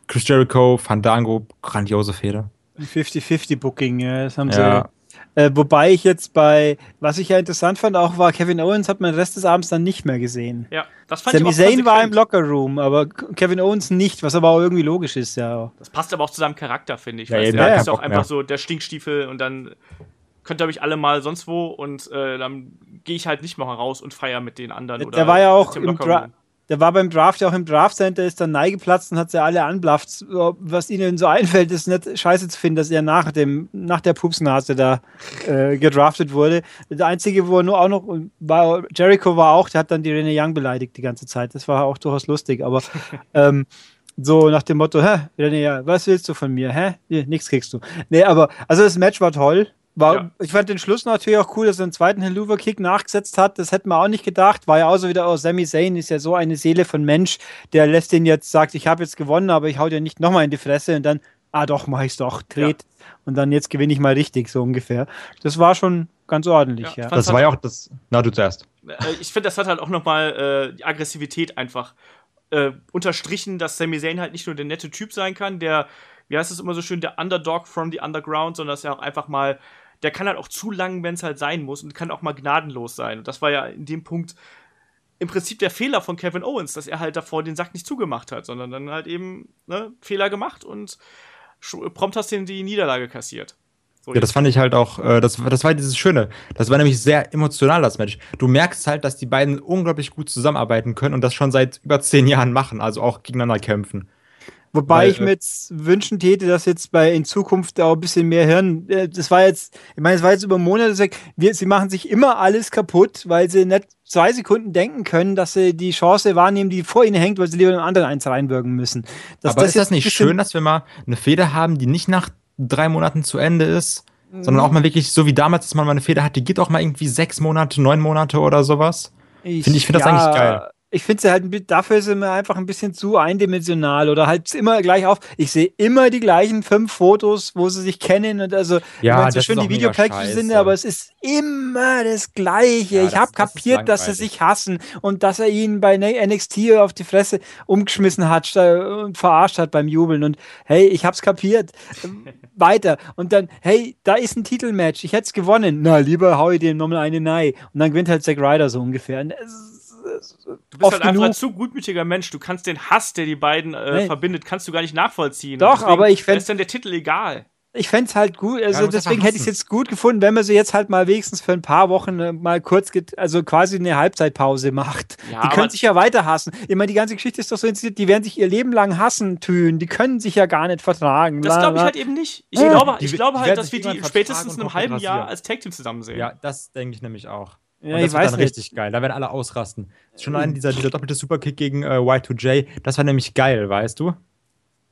Chris Jericho, Fandango, grandiose Fäde. 50-50 Booking, ja, das haben sie ja. Äh, wobei ich jetzt bei, was ich ja interessant fand, auch war, Kevin Owens hat man den Rest des Abends dann nicht mehr gesehen. Ja, das fand Sami ich Zayn war im Lockerroom, aber Kevin Owens nicht, was aber auch irgendwie logisch ist, ja. Das passt aber auch zu seinem Charakter, finde ich. Ja, weißt, ja, ist auch einfach so der Stinkstiefel und dann könnt ihr euch alle mal sonst wo und äh, dann gehe ich halt nicht mehr raus und feier mit den anderen. Der, der war ja auch im, Dra der war beim Draft ja auch im Draft Center, ist dann neigeplatzt und hat sie alle anblafft. Was ihnen so einfällt, ist nicht scheiße zu finden, dass er nach, dem, nach der Pupsnase da äh, gedraftet wurde. Der einzige, wo er nur auch noch war, Jericho war auch, der hat dann die Rene Young beleidigt die ganze Zeit. Das war auch durchaus lustig, aber ähm, so nach dem Motto, hä, René, was willst du von mir? Hä? Nichts kriegst du. Nee, aber also das Match war toll. War, ja. Ich fand den Schluss natürlich auch cool, dass er einen zweiten Helluva-Kick nachgesetzt hat. Das hätten wir auch nicht gedacht. War ja auch so wieder, oh, Sami Zayn ist ja so eine Seele von Mensch, der lässt den jetzt, sagt, ich habe jetzt gewonnen, aber ich hau dir nicht nochmal in die Fresse und dann, ah doch, mach ich's doch, dreht. Ja. Und dann jetzt gewinne ich mal richtig, so ungefähr. Das war schon ganz ordentlich, ja. ja. Das war ja auch das, na, du zuerst. Äh, ich finde, das hat halt auch nochmal äh, die Aggressivität einfach äh, unterstrichen, dass Sami Zayn halt nicht nur der nette Typ sein kann, der, wie heißt es immer so schön, der Underdog from the Underground, sondern dass er auch einfach mal der kann halt auch zu lang, wenn es halt sein muss und kann auch mal gnadenlos sein. Und das war ja in dem Punkt im Prinzip der Fehler von Kevin Owens, dass er halt davor den Sack nicht zugemacht hat, sondern dann halt eben ne, Fehler gemacht und prompt hast du die Niederlage kassiert. So ja, das fand ich halt auch, äh, das, das war dieses Schöne. Das war nämlich sehr emotional, das Match. Du merkst halt, dass die beiden unglaublich gut zusammenarbeiten können und das schon seit über zehn Jahren machen, also auch gegeneinander kämpfen. Wobei Weil, ich mir jetzt wünschen täte, dass jetzt bei in Zukunft auch ein bisschen mehr Hirn. Äh, das war jetzt, ich meine, es war jetzt über Monate weg. Wir, sie machen sich immer alles kaputt, weil sie nicht zwei Sekunden denken können, dass sie die Chance wahrnehmen, die vor ihnen hängt, weil sie lieber einem anderen eins reinwirken müssen. Dass Aber das ist das nicht schön, dass wir mal eine Feder haben, die nicht nach drei Monaten zu Ende ist? sondern auch mal wirklich so wie damals, dass man mal eine Feder hat, die geht auch mal irgendwie sechs Monate, neun Monate oder sowas. Ich finde ich find ja, das eigentlich geil ich finde sie halt, dafür ist sie mir einfach ein bisschen zu eindimensional oder halt immer gleich auf. Ich sehe immer die gleichen fünf Fotos, wo sie sich kennen und also, ja, das schön die Videopackages sind, aber es ist immer das Gleiche. Ja, ich habe kapiert, das dass sie sich hassen und dass er ihn bei NXT auf die Fresse umgeschmissen hat und verarscht hat beim Jubeln und hey, ich hab's kapiert. Weiter. Und dann, hey, da ist ein Titelmatch, ich hätte es gewonnen. Na, lieber hau ich dem nochmal eine Nei. Und dann gewinnt halt Zack Ryder so ungefähr. Und du bist halt einfach ein zu gutmütiger Mensch. Du kannst den Hass, der die beiden äh, verbindet, kannst du gar nicht nachvollziehen. Doch, aber ich fände. ist dann der Titel egal. Ich fände es halt gut, also ja, deswegen hätte ich es jetzt gut gefunden, wenn man sie jetzt halt mal wenigstens für ein paar Wochen äh, mal kurz, also quasi eine Halbzeitpause macht. Ja, die können sich ja weiter hassen. Immer die ganze Geschichte ist doch so inszeniert, die werden sich ihr Leben lang hassen tun. Die können sich ja gar nicht vertragen. Das glaube ich halt eben nicht. Ich, ja. glaube, ich glaube halt, dass wir die spätestens in einem halben Jahr als Tag Team zusammen sehen. Ja, das denke ich nämlich auch. Ja, und das ich wird dann nicht. richtig geil. Da werden alle ausrasten. Schon allein dieser, dieser doppelte Superkick gegen äh, Y2J, das war nämlich geil, weißt du?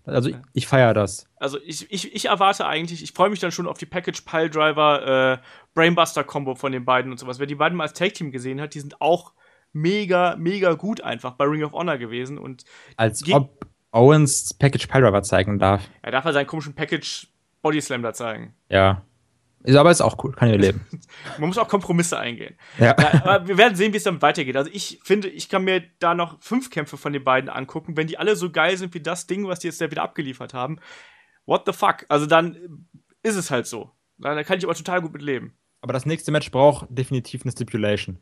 Also ich, ich feiere das. Also ich, ich, ich erwarte eigentlich, ich freue mich dann schon auf die Package Pile Driver äh, Brainbuster Combo von den beiden und sowas. Wer die beiden mal als Tag Team gesehen hat, die sind auch mega, mega gut einfach bei Ring of Honor gewesen und als ob Owens Package Pile Driver zeigen darf. Er darf halt seinen komischen Package Body Slam da zeigen. Ja. Ist aber ist auch cool, kann ich leben. Man muss auch Kompromisse eingehen. Ja. ja. aber wir werden sehen, wie es damit weitergeht. Also ich finde, ich kann mir da noch fünf Kämpfe von den beiden angucken. Wenn die alle so geil sind wie das Ding, was die jetzt da wieder abgeliefert haben, what the fuck? Also dann ist es halt so. Da kann ich aber total gut mit leben. Aber das nächste Match braucht definitiv eine Stipulation.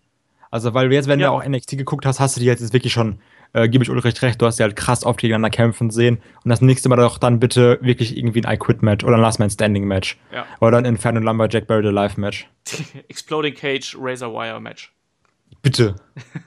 Also, weil jetzt, wenn ja. du auch NXT geguckt hast, hast du die jetzt wirklich schon äh, gebe ich Ulrich recht, du hast ja halt krass oft gegeneinander kämpfen sehen. Und das nächste Mal doch dann bitte wirklich irgendwie ein I-Quit-Match oder ein Last-Man-Standing-Match. Ja. Oder ein Inferno Lumberjack Buried Alive-Match. Exploding Cage Razor Wire-Match. Bitte.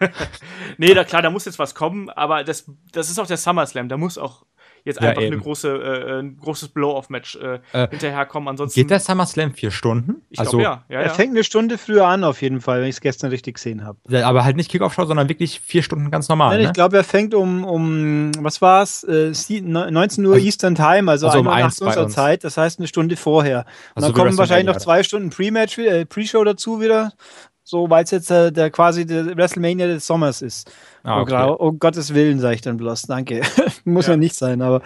nee, da klar, da muss jetzt was kommen, aber das, das ist auch der SummerSlam, da muss auch jetzt einfach ja, eine große, äh, ein großes Blow-off-Match äh, äh, hinterherkommen. Ansonsten geht der SummerSlam vier Stunden? Ich also, glaub, ja. ja. Er fängt eine Stunde früher an, auf jeden Fall, wenn ich es gestern richtig gesehen habe. Aber halt nicht Kickoff-Show, sondern wirklich vier Stunden ganz normal. Nein, ne? Ich glaube, er fängt um, um was war's? Äh, 19 Uhr also, Eastern Time, also, also um eins unserer Zeit, das heißt eine Stunde vorher. Und also dann kommen wahrscheinlich noch zwei Stunden Pre-Match, äh, Pre-Show dazu wieder so weil es jetzt äh, der quasi der WrestleMania des Sommers ist. Ah, okay. oh, oh, Gottes Willen, sage ich dann bloß. Danke. Muss ja. ja nicht sein, aber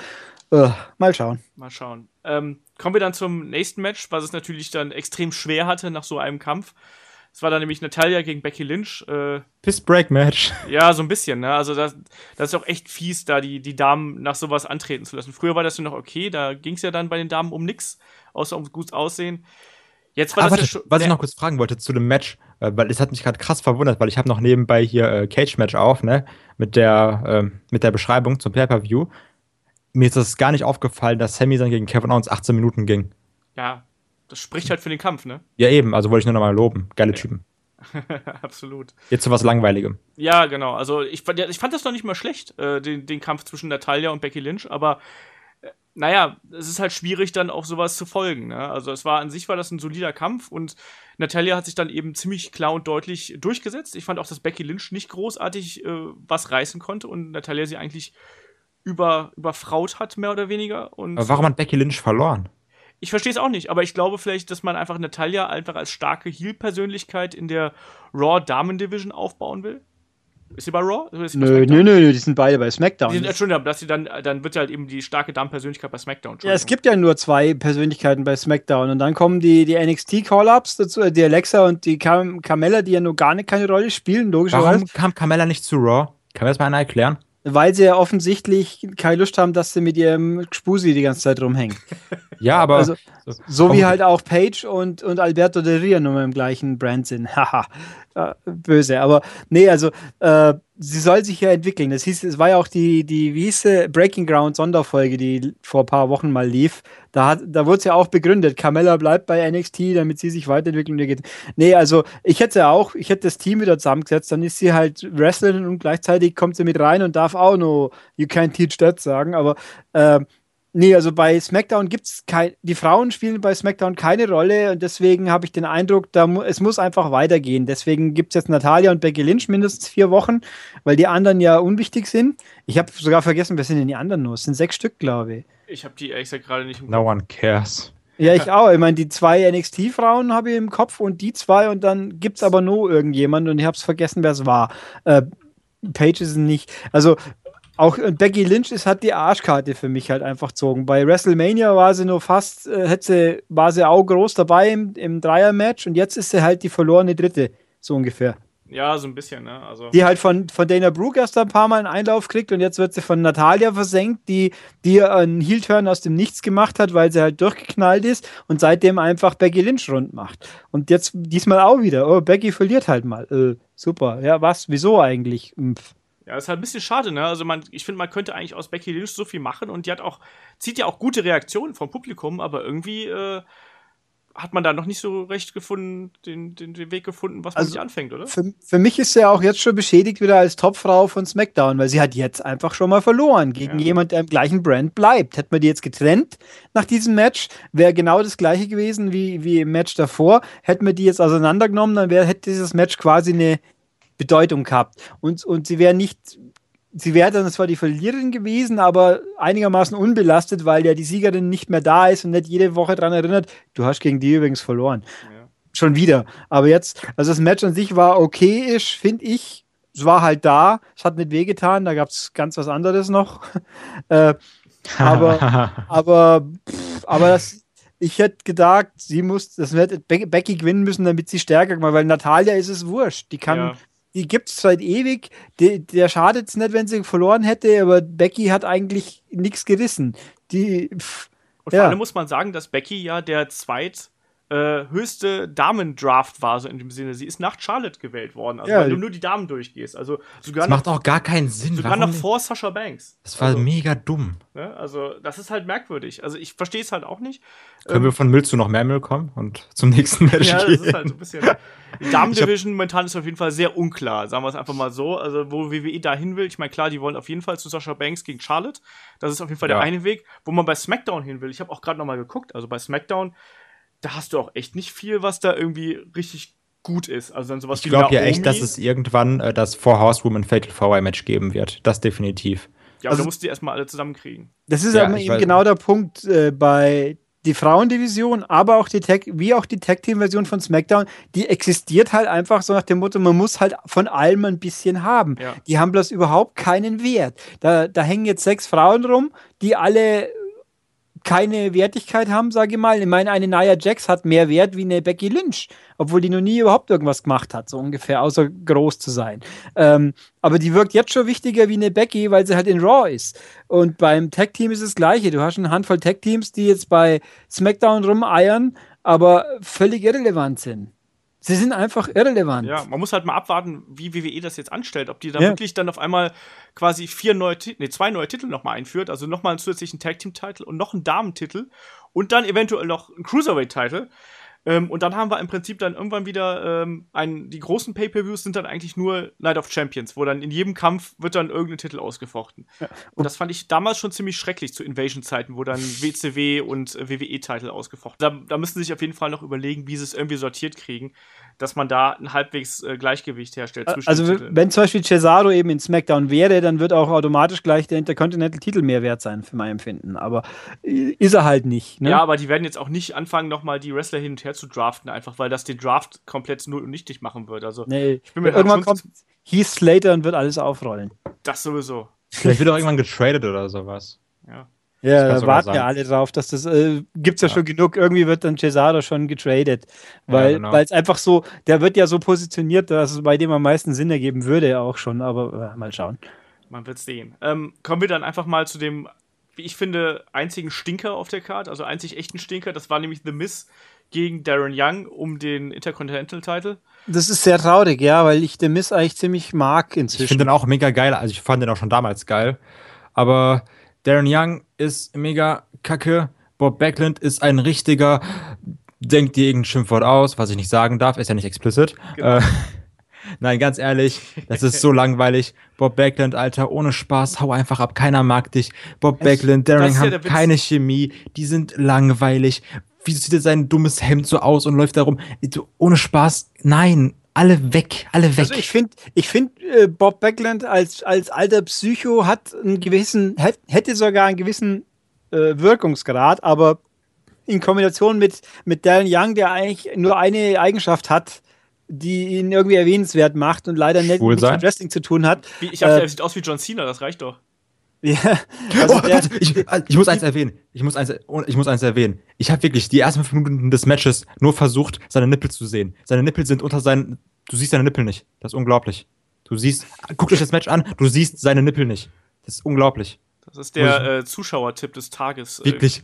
uh, mal schauen. Mal schauen. Ähm, kommen wir dann zum nächsten Match, was es natürlich dann extrem schwer hatte nach so einem Kampf. Es war dann nämlich Natalia gegen Becky Lynch. Äh, Piss-Break-Match. Ja, so ein bisschen, ne? Also das, das ist auch echt fies, da die, die Damen nach sowas antreten zu lassen. Früher war das ja noch okay, da ging es ja dann bei den Damen um nichts, außer ums gut Aussehen. Jetzt war Aber das warte, ja Was ich noch kurz fragen wollte zu dem Match, äh, weil es hat mich gerade krass verwundert, weil ich habe noch nebenbei hier äh, Cage-Match auf, ne? Mit der, äh, mit der Beschreibung zum Pay-Per-View mir ist das gar nicht aufgefallen, dass Sammy dann gegen Kevin Owens 18 Minuten ging. Ja, das spricht halt für den Kampf, ne? Ja, eben, also wollte ich nur nochmal loben. Geile ja. Typen. Absolut. Jetzt zu was Langweiligem. Ja, genau. Also ich, ich fand das noch nicht mal schlecht, äh, den, den Kampf zwischen Natalia und Becky Lynch, aber äh, naja, es ist halt schwierig, dann auch sowas zu folgen. Ne? Also es war an sich war das ein solider Kampf und Natalia hat sich dann eben ziemlich klar und deutlich durchgesetzt. Ich fand auch, dass Becky Lynch nicht großartig äh, was reißen konnte und Natalia sie eigentlich über, überfraut hat, mehr oder weniger. Und aber warum hat Becky Lynch verloren? Ich verstehe es auch nicht, aber ich glaube vielleicht, dass man einfach Natalia einfach als starke Heel-Persönlichkeit in der Raw Damen Division aufbauen will. Ist sie bei Raw? Ist sie nö, nö, nö, die sind beide bei SmackDown. Die sind, Entschuldigung, dass sie dann, dann wird halt eben die starke Damen-Persönlichkeit bei SmackDown. Ja, es gibt ja nur zwei Persönlichkeiten bei SmackDown und dann kommen die, die NXT-Call-Ups dazu, äh, die Alexa und die Cam Carmella, die ja nur gar nicht keine Rolle spielen, logischerweise. Warum kam Carmella nicht zu Raw? Kann mir das mal einer erklären? Weil sie ja offensichtlich keine Lust haben, dass sie mit ihrem Spusi die ganze Zeit rumhängen. ja, aber. Also, so wie halt auch Paige und, und Alberto de Ria nur im gleichen Brand sind. Haha, böse. Aber nee, also äh, sie soll sich ja entwickeln. Das hieß, es war ja auch die, die wie hieß sie, Breaking Ground Sonderfolge, die vor ein paar Wochen mal lief. Da, hat, da wurde es ja auch begründet. Carmella bleibt bei NXT, damit sie sich weiterentwickeln geht. Nee, also ich hätte ja auch, ich hätte das Team wieder zusammengesetzt, dann ist sie halt Wrestlerin und gleichzeitig kommt sie mit rein und darf auch nur You can't teach that sagen. Aber äh, Nee, also bei SmackDown gibt es kein, die Frauen spielen bei SmackDown keine Rolle und deswegen habe ich den Eindruck, da mu es muss einfach weitergehen. Deswegen gibt es jetzt Natalia und Becky Lynch mindestens vier Wochen, weil die anderen ja unwichtig sind. Ich habe sogar vergessen, wer sind denn die anderen nur? Es sind sechs Stück, glaube ich. Ich habe die ehrlich gesagt gerade nicht im No one cares. Ja, ich auch. Ich meine, die zwei NXT-Frauen habe ich im Kopf und die zwei und dann gibt es aber nur irgendjemand und ich habe es vergessen, wer es war. Äh, Page ist nicht. Also auch Becky Lynch ist hat die Arschkarte für mich halt einfach gezogen. Bei WrestleMania war sie nur fast, äh, hätte sie, war sie auch groß dabei im, im Dreier-Match und jetzt ist sie halt die verlorene Dritte, so ungefähr. Ja, so ein bisschen, ne? Also. Die halt von, von Dana Brooke erst ein paar Mal einen Einlauf kriegt und jetzt wird sie von Natalia versenkt, die, die einen Heel-Turn aus dem Nichts gemacht hat, weil sie halt durchgeknallt ist und seitdem einfach Becky Lynch rund macht. Und jetzt diesmal auch wieder. Oh, Becky verliert halt mal. Äh, super. Ja, was? Wieso eigentlich? Pff. Ja, ist halt ein bisschen schade, ne? Also man, ich finde, man könnte eigentlich aus Becky Lynch so viel machen und die hat auch, zieht ja auch gute Reaktionen vom Publikum, aber irgendwie äh, hat man da noch nicht so recht gefunden, den, den, den Weg gefunden, was man also sich anfängt, oder? Für, für mich ist sie ja auch jetzt schon beschädigt wieder als Topfrau von SmackDown, weil sie hat jetzt einfach schon mal verloren gegen ja. jemand, der im gleichen Brand bleibt. Hätte man die jetzt getrennt nach diesem Match, wäre genau das gleiche gewesen wie, wie im Match davor. Hätten wir die jetzt auseinandergenommen, dann wär, hätte dieses Match quasi eine Bedeutung gehabt. Und, und sie wäre nicht sie wäre dann zwar die Verliererin gewesen, aber einigermaßen unbelastet, weil ja die Siegerin nicht mehr da ist und nicht jede Woche daran erinnert, du hast gegen die übrigens verloren. Ja. Schon wieder. Aber jetzt, also das Match an sich war okayisch, finde ich. Es war halt da, es hat nicht wehgetan, da gab es ganz was anderes noch. äh, aber, aber, pff, aber das, ich hätte gedacht, sie muss, das wird Becky gewinnen müssen, damit sie stärker gemacht, weil Natalia ist es wurscht. Die kann, ja die gibt es seit ewig. Die, der schadet es nicht, wenn sie verloren hätte, aber Becky hat eigentlich nichts gerissen. Die, pff, Und vor ja. allem muss man sagen, dass Becky ja der zweit äh, höchste Damen-Draft war, so in dem Sinne. Sie ist nach Charlotte gewählt worden, also ja, weil du nur die Damen durchgehst. Also sogar das macht auch gar keinen Sinn. Sogar Warum noch vor Sascha Banks. Das war also, mega dumm. Ne? Also das ist halt merkwürdig. Also ich verstehe es halt auch nicht. Können ähm, wir von Müll zu noch mehr Müll kommen und zum nächsten Match Ja, das ist halt so ein bisschen. Die Damen-Division momentan ist auf jeden Fall sehr unklar, sagen wir es einfach mal so. Also, wo WWE dahin will, ich meine, klar, die wollen auf jeden Fall zu Sascha Banks gegen Charlotte. Das ist auf jeden Fall ja. der eine Weg. Wo man bei SmackDown hin will, ich habe auch gerade nochmal geguckt, also bei SmackDown da hast du auch echt nicht viel, was da irgendwie richtig gut ist. Also dann sowas ich glaube ja echt, dass es irgendwann äh, das Four Horsewoman Fatal Four Match geben wird. Das definitiv. Ja, aber also, du musst die erstmal alle zusammenkriegen. Das ist ja, aber eben genau der Punkt äh, bei die Frauendivision, aber auch die Tag, wie auch die Tag Team Version von SmackDown, die existiert halt einfach so nach dem Motto, man muss halt von allem ein bisschen haben. Ja. Die haben bloß überhaupt keinen Wert. Da, da hängen jetzt sechs Frauen rum, die alle keine Wertigkeit haben, sage ich mal. Ich meine, eine Nia Jax hat mehr Wert wie eine Becky Lynch, obwohl die noch nie überhaupt irgendwas gemacht hat, so ungefähr, außer groß zu sein. Ähm, aber die wirkt jetzt schon wichtiger wie eine Becky, weil sie halt in Raw ist. Und beim Tag-Team ist das Gleiche. Du hast eine Handvoll Tag-Teams, die jetzt bei SmackDown rumeiern, aber völlig irrelevant sind. Sie sind einfach irrelevant. Ja, man muss halt mal abwarten, wie WWE das jetzt anstellt. Ob die da ja. wirklich dann auf einmal quasi vier neue, nee, zwei neue Titel nochmal einführt. Also nochmal einen zusätzlichen Tag Team Titel und noch einen Damentitel und dann eventuell noch einen Cruiserweight Titel. Ähm, und dann haben wir im Prinzip dann irgendwann wieder ähm, ein, die großen Pay-Per-Views sind dann eigentlich nur Night of Champions, wo dann in jedem Kampf wird dann irgendein Titel ausgefochten. Ja. Und das fand ich damals schon ziemlich schrecklich zu Invasion-Zeiten, wo dann WCW und WWE-Titel ausgefochten. Da, da müssen sie sich auf jeden Fall noch überlegen, wie sie es irgendwie sortiert kriegen, dass man da ein halbwegs äh, Gleichgewicht herstellt. Zwischen also wenn zum Beispiel Cesaro eben in SmackDown wäre, dann wird auch automatisch gleich der Intercontinental-Titel mehr wert sein, für mein Empfinden. Aber äh, ist er halt nicht. Ne? Ja, aber die werden jetzt auch nicht anfangen, nochmal die Wrestler hin und her zu draften, einfach weil das den Draft komplett null und nichtig machen wird. Also nee, ich bin mir irgendwann kommt Heath Slater und wird alles aufrollen. Das sowieso. Vielleicht wird auch irgendwann getradet oder sowas. Ja. Ja, da warten ja alle drauf, dass das äh, gibt's ja, ja, schon genug. Irgendwie wird dann Cesaro schon getradet, weil ja, genau. es einfach so, der wird ja so positioniert, dass es bei dem am meisten Sinn ergeben würde auch schon. Aber äh, mal schauen. Man wird sehen. Ähm, kommen wir dann einfach mal zu dem, wie ich finde, einzigen Stinker auf der Karte, also einzig echten Stinker. Das war nämlich The Miss gegen Darren Young um den Intercontinental Title. Das ist sehr traurig, ja, weil ich The Miss eigentlich ziemlich mag inzwischen. Ich finde den auch mega geil. Also ich fand den auch schon damals geil, aber Darren Young ist mega kacke. Bob Backlund ist ein richtiger, denkt dir irgendein Schimpfwort aus, was ich nicht sagen darf, ist ja nicht explicit. Genau. Äh, nein, ganz ehrlich, das ist so langweilig. Bob Backlund, Alter, ohne Spaß, hau einfach ab, keiner mag dich. Bob Backlund, Darren ja haben keine Chemie, die sind langweilig. Wieso sieht er sein dummes Hemd so aus und läuft da rum? Ohne Spaß, nein, alle weg, alle weg. Also ich finde, ich finde, äh, Bob Backland als, als alter Psycho hat einen gewissen, hätte sogar einen gewissen äh, Wirkungsgrad, aber in Kombination mit, mit Darren Young, der eigentlich nur eine Eigenschaft hat, die ihn irgendwie erwähnenswert macht und leider nicht mit Wrestling zu tun hat. Wie, ich dachte, äh, er sieht aus wie John Cena, das reicht doch. Ja. Also oh, der, ich, ich, muss eins erwähnen. Ich muss eins, ich muss eins erwähnen. Ich habe wirklich die ersten fünf Minuten des Matches nur versucht, seine Nippel zu sehen. Seine Nippel sind unter seinen. Du siehst seine Nippel nicht. Das ist unglaublich. Du siehst. Guckt euch das Match an. Du siehst seine Nippel nicht. Das ist unglaublich. Das ist der äh, Zuschauertipp des Tages. Äh, wirklich.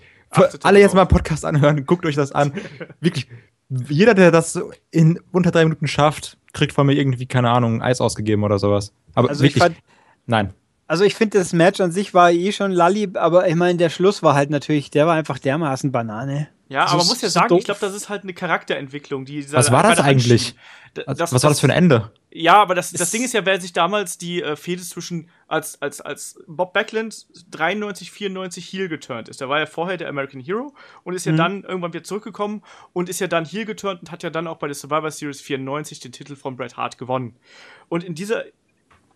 alle jetzt mal einen Podcast anhören. Guckt euch das an. wirklich. Jeder, der das in unter drei Minuten schafft, kriegt von mir irgendwie, keine Ahnung, Eis ausgegeben oder sowas. Aber also wirklich. Fand, nein. Also ich finde, das Match an sich war eh schon lalli, aber ich meine, der Schluss war halt natürlich, der war einfach dermaßen Banane. Ja, aber man muss ja sagen, doof. ich glaube, das ist halt eine Charakterentwicklung. Die Was war das eigentlich? Das, Was war das für ein Ende? Ja, aber das, das Ding ist ja, wer sich damals die äh, Fehde zwischen, als, als, als Bob Backlund 93, 94 Heel geturnt ist. Der war ja vorher der American Hero und ist ja mhm. dann irgendwann wieder zurückgekommen und ist ja dann Heel geturnt und hat ja dann auch bei der Survivor Series 94 den Titel von Bret Hart gewonnen. Und in dieser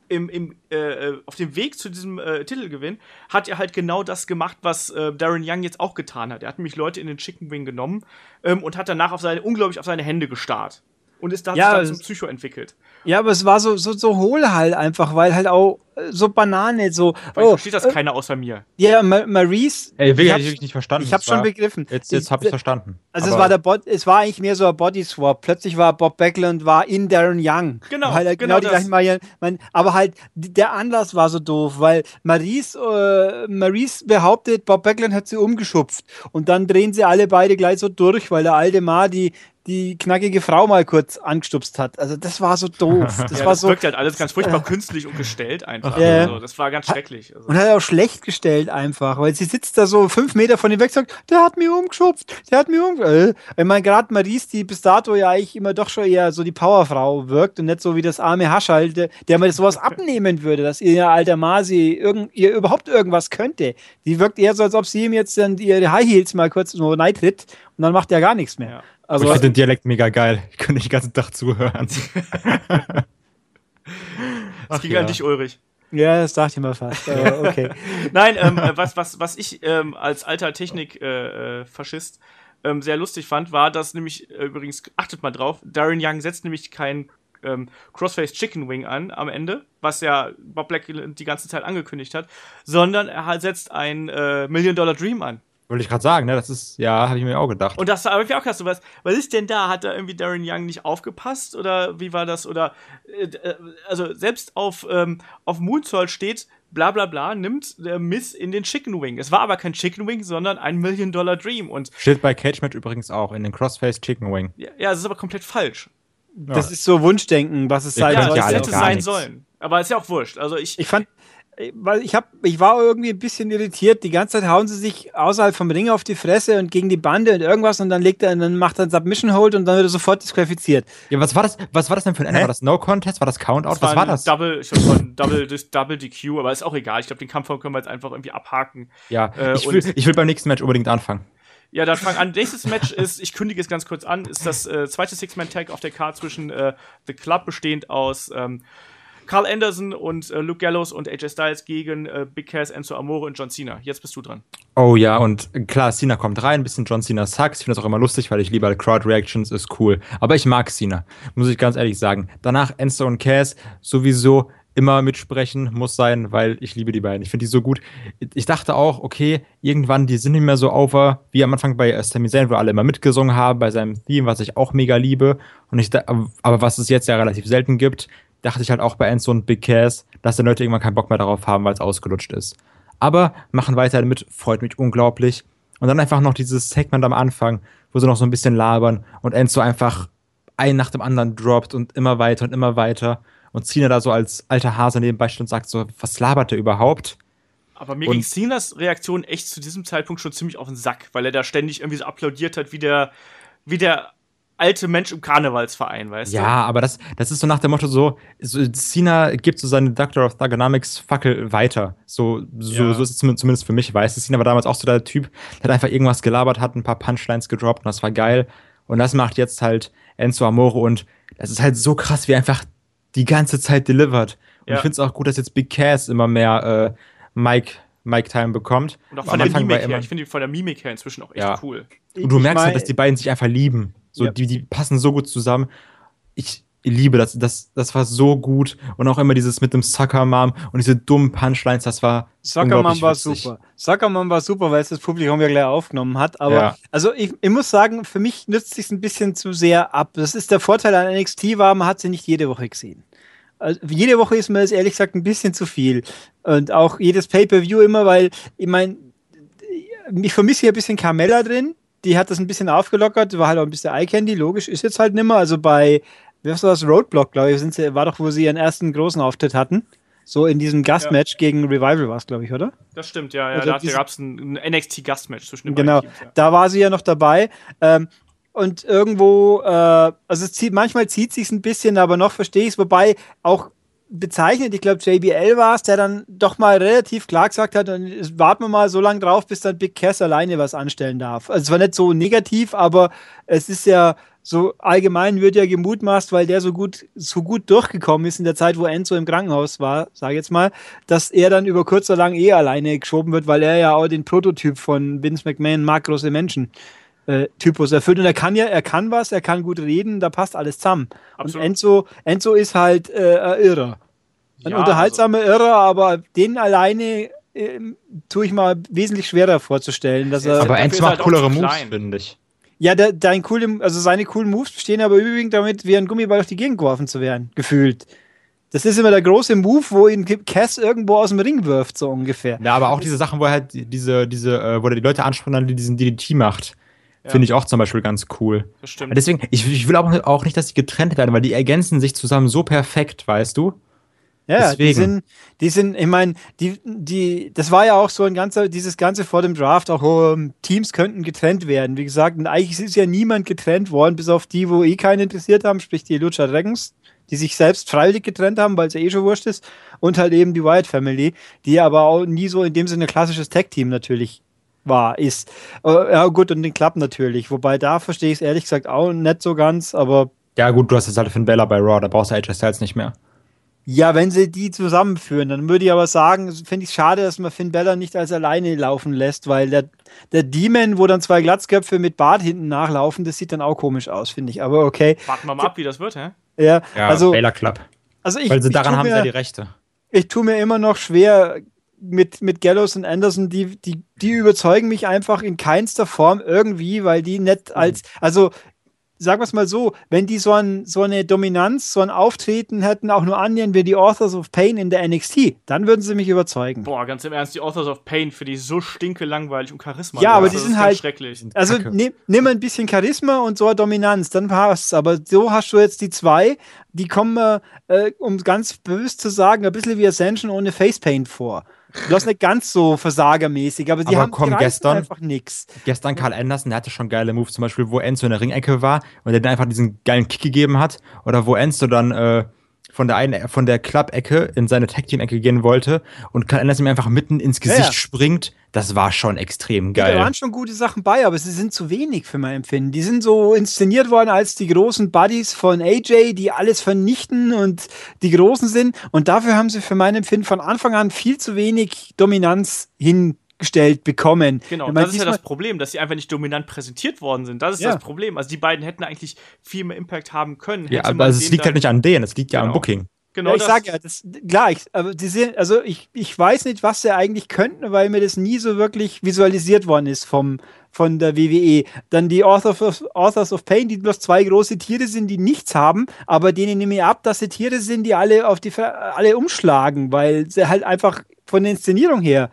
im, im, äh, äh, auf dem Weg zu diesem äh, Titelgewinn hat er halt genau das gemacht, was äh, Darren Young jetzt auch getan hat. Er hat nämlich Leute in den Chicken Wing genommen ähm, und hat danach auf seine, unglaublich auf seine Hände gestarrt und ist da ja, dann zum Psycho entwickelt. Ja, aber es war so, so, so hohl halt einfach, weil halt auch so Banane, so. Weil oh, versteht das äh, keiner außer mir. Ja, Ma Maurice. Ey, wirklich, ich ich nicht verstanden. Ich hab's schon begriffen. Jetzt, jetzt hab ich verstanden. Also es war der Bod es war eigentlich mehr so ein Body Swap. Plötzlich war Bob Backlund war in Darren Young. Genau. Weil genau, genau die gleichen Varianten. Aber halt der Anlass war so doof, weil Maurice, äh, Maurice behauptet, Bob Backlund hat sie umgeschupft. Und dann drehen sie alle beide gleich so durch, weil der alte Ma die die knackige Frau mal kurz angestupst hat. Also das war so doof. Das, ja, war das so, wirkt halt alles ganz furchtbar äh, künstlich und gestellt einfach. Ja. Also, das war ganz schrecklich. Also. Und hat auch schlecht gestellt einfach, weil sie sitzt da so fünf Meter von ihm weg und sagt, der hat mich umgeschubst, der hat mich umgeschubst. Äh. Ich meine, gerade Maries, die bis dato ja eigentlich immer doch schon eher so die Powerfrau wirkt und nicht so wie das arme Haschal, der, der mir sowas abnehmen würde, dass ihr alter Masi irgend, ihr überhaupt irgendwas könnte. Die wirkt eher so, als ob sie ihm jetzt dann ihre High Heels mal kurz so tritt und dann macht er gar nichts mehr. Ja. Also, ich finde den Dialekt mega geil. Ich könnte den ganzen Tag zuhören. das ging ja. an dich, Ulrich. Ja, das dachte ich mal fast. Aber okay. Nein, ähm, äh, was, was, was ich ähm, als alter Technik-Faschist äh, äh ähm, sehr lustig fand, war, dass nämlich, äh, übrigens, achtet mal drauf, Darren Young setzt nämlich kein ähm, Crossface Chicken Wing an am Ende, was ja Bob Black die ganze Zeit angekündigt hat, sondern er setzt ein äh, Million Dollar Dream an. Wollte ich gerade sagen, ne? Das ist, ja, habe ich mir auch gedacht. Und das habe ich auch gedacht, was, was ist denn da? Hat da irgendwie Darren Young nicht aufgepasst? Oder wie war das? Oder, äh, äh also selbst auf, ähm, auf Moonsault steht, bla bla bla, nimmt der Miss in den Chicken Wing. Es war aber kein Chicken Wing, sondern ein Million Dollar Dream. Und steht bei Cage Match übrigens auch, in den Crossface Chicken Wing. Ja, ja das ist aber komplett falsch. Das ja. ist so Wunschdenken, was es sein soll. Ja, es hätte sein sollen. Aber ist ja auch wurscht. Also ich, ich fand, weil ich hab, ich war irgendwie ein bisschen irritiert. Die ganze Zeit hauen sie sich außerhalb vom Ring auf die Fresse und gegen die Bande und irgendwas und dann legt er, dann macht er einen Submission Hold und dann wird er sofort disqualifiziert. Ja, was war das? Was war das denn für ein Ende? War das No Contest? War das Countout? Das was war, war das? Double, ich glaube, Double, Double DQ, aber ist auch egal. Ich glaube, den Kampf können wir jetzt einfach irgendwie abhaken. Ja, äh, ich, will, ich will beim nächsten Match unbedingt anfangen. Ja, dann fang an. Nächstes Match ist, ich kündige es ganz kurz an, ist das äh, zweite Six-Man-Tag auf der Card zwischen äh, The Club, bestehend aus ähm, Carl Anderson und äh, Luke Gallows und AJ Styles gegen äh, Big Cass, Enzo Amore und John Cena. Jetzt bist du dran. Oh ja, und klar, Cena kommt rein, ein bisschen John Cena sucks. Ich finde das auch immer lustig, weil ich liebe Crowd Reactions, ist cool. Aber ich mag Cena, muss ich ganz ehrlich sagen. Danach Enzo und Cass sowieso immer mitsprechen muss sein, weil ich liebe die beiden. Ich finde die so gut. Ich dachte auch, okay, irgendwann, die sind nicht mehr so over, wie am Anfang bei Sami Zayn, wo alle immer mitgesungen haben, bei seinem Theme, was ich auch mega liebe. Und ich, aber was es jetzt ja relativ selten gibt, dachte ich halt auch bei Enzo und Big Cass, dass die Leute irgendwann keinen Bock mehr darauf haben, weil es ausgelutscht ist. Aber machen weiter damit, freut mich unglaublich. Und dann einfach noch dieses Segment am Anfang, wo sie noch so ein bisschen labern und Enzo einfach ein nach dem anderen droppt und immer weiter und immer weiter. Und Cena da so als alter Hase nebenbei steht und sagt so, was labert er überhaupt? Aber mir und ging Cenas Reaktion echt zu diesem Zeitpunkt schon ziemlich auf den Sack, weil er da ständig irgendwie so applaudiert hat, wie der, wie der alte Mensch im Karnevalsverein, weißt ja, du? Ja, aber das, das ist so nach dem Motto so, so Cena gibt so seine Doctor of Thugonomics Fackel weiter. So, so, ja. so ist es zumindest für mich, weißt du. Cena war damals auch so der Typ, der hat einfach irgendwas gelabert, hat ein paar Punchlines gedroppt und das war geil. Und das macht jetzt halt Enzo Amore und das ist halt so krass, wie er einfach die ganze Zeit delivert. Und ja. ich finde es auch gut, dass jetzt Big Cass immer mehr äh, Mike Mike-Time bekommt. Und auch von der Mimik her. Ich finde die von der Mimik her inzwischen auch echt ja. cool. Und du merkst halt, dass die beiden sich einfach lieben. So, ja. die, die passen so gut zusammen. Ich, liebe das, das, das war so gut. Und auch immer dieses mit dem Sucker Mom und diese dummen Punchlines, das war. Sucker Mom war witzig. super. Sucker Mom war super, weil es das Publikum ja gleich aufgenommen hat. Aber ja. also ich, ich muss sagen, für mich nützt sich ein bisschen zu sehr ab. Das ist der Vorteil an NXT war, man hat sie nicht jede Woche gesehen. Also jede Woche ist mir das ehrlich gesagt ein bisschen zu viel. Und auch jedes Pay-Per-View immer, weil ich meine, ich vermisse hier ein bisschen Carmella drin. Die hat das ein bisschen aufgelockert, war halt auch ein bisschen Eye Candy, logisch, ist jetzt halt nimmer. Also bei wie war das, Roadblock, glaube ich, sind sie, war doch, wo sie ihren ersten großen Auftritt hatten. So in diesem Gastmatch ja. gegen Revival war es, glaube ich, oder? Das stimmt, ja. ja also da gab es ein, NXT-Gastmatch zwischen den genau, beiden. Genau, ja. da war sie ja noch dabei. Ähm, und irgendwo, äh, also zieht, manchmal zieht sich ein bisschen, aber noch verstehe ich es, wobei auch bezeichnet, ich glaube JBL war es, der dann doch mal relativ klar gesagt hat, und warten wir mal so lange drauf, bis dann Big Cass alleine was anstellen darf. Also es war nicht so negativ, aber es ist ja so allgemein wird ja gemutmaßt, weil der so gut, so gut durchgekommen ist in der Zeit, wo Enzo im Krankenhaus war, sage jetzt mal, dass er dann über kurz oder lang eh alleine geschoben wird, weil er ja auch den Prototyp von Vince McMahon mag große Menschen äh, Typus erfüllt. Und er kann ja, er kann was, er kann gut reden, da passt alles zusammen. Absolut. Und Enzo, Enzo ist halt äh, Irrer. Ein ja, unterhaltsamer also. Irrer, aber den alleine äh, tue ich mal wesentlich schwerer vorzustellen. Dass er, aber Enzo macht halt coolere Moves, finde ich. Ja, der, dein coole, also seine coolen Moves bestehen aber überwiegend damit, wie ein Gummiball auf die Gegend geworfen zu werden, gefühlt. Das ist immer der große Move, wo ihn Cass irgendwo aus dem Ring wirft, so ungefähr. Ja, aber auch diese Sachen, wo er halt diese, diese, äh, wo er die Leute anspricht, die diesen DDT macht. Ja. Finde ich auch zum Beispiel ganz cool. Das stimmt. Deswegen, ich, ich will auch, auch nicht, dass die getrennt werden, weil die ergänzen sich zusammen so perfekt, weißt du? Ja, Deswegen. die sind, die sind, ich meine, die, die, das war ja auch so ein ganzer, dieses ganze vor dem Draft, auch um, ähm, Teams könnten getrennt werden. Wie gesagt, und eigentlich ist ja niemand getrennt worden, bis auf die, wo eh keinen interessiert haben, sprich die Lucha Dragons, die sich selbst freiwillig getrennt haben, weil es ja eh schon wurscht ist, und halt eben die Wyatt Family, die aber auch nie so in dem Sinne klassisches Tag-Team natürlich war, ist. Äh, ja, gut, und den Club natürlich. Wobei da verstehe ich es ehrlich gesagt auch nicht so ganz, aber. Ja, gut, du hast jetzt halt Finn Bella bei Raw, da brauchst du AJ Styles nicht mehr. Ja, wenn sie die zusammenführen, dann würde ich aber sagen, finde ich schade, dass man Finn Bella nicht als alleine laufen lässt, weil der, der Demon, wo dann zwei Glatzköpfe mit Bart hinten nachlaufen, das sieht dann auch komisch aus, finde ich. Aber okay. Warten wir mal ab, wie das wird, hä? Ja, ja also. Baylor Club. Also ich, weil sie daran haben mir, sie ja die Rechte. Ich tue mir immer noch schwer mit, mit Gallows und Anderson, die, die, die überzeugen mich einfach in keinster Form irgendwie, weil die nicht als, also sagen wir es mal so, wenn die so, ein, so eine Dominanz, so ein Auftreten hätten, auch nur annähernd wie die Authors of Pain in der NXT, dann würden sie mich überzeugen. Boah, ganz im Ernst, die Authors of Pain für die so stinke langweilig und Charisma. Ja, aber die sind halt schrecklich. Also nimm, nimm ein bisschen Charisma und so eine Dominanz, dann passt's. Aber so hast du jetzt die zwei, die kommen, äh, um ganz böse zu sagen, ein bisschen wie Ascension ohne Facepaint vor. Du hast nicht ganz so versagermäßig, aber die aber haben komm, gestern, einfach nichts. Gestern Karl Anderson, der hatte schon geile Moves, zum Beispiel, wo Enzo in der Ringecke war und der dann einfach diesen geilen Kick gegeben hat. Oder wo Enzo dann äh, von der einen, von der Club-Ecke in seine Tag-Team-Ecke gehen wollte und Karl Anderson mir einfach mitten ins Gesicht ja. springt. Das war schon extrem geil. Da waren schon gute Sachen bei, aber sie sind zu wenig für mein Empfinden. Die sind so inszeniert worden als die großen Buddies von AJ, die alles vernichten und die Großen sind. Und dafür haben sie für mein Empfinden von Anfang an viel zu wenig Dominanz hin gestellt bekommen. Genau, meine, das ist ja das Problem, dass sie einfach nicht dominant präsentiert worden sind. Das ist ja. das Problem. Also die beiden hätten eigentlich viel mehr Impact haben können. Ja, aber also es liegt halt nicht an denen, es liegt ja genau. am Booking. Genau, ja, ich sag ja, das, klar, ich, aber die sind, also ich, ich weiß nicht, was sie eigentlich könnten, weil mir das nie so wirklich visualisiert worden ist vom, von der WWE. Dann die Authors of, Authors of Pain, die bloß zwei große Tiere sind, die nichts haben, aber denen nehme ich ab, dass sie Tiere sind, die alle auf die alle umschlagen, weil sie halt einfach von der Inszenierung her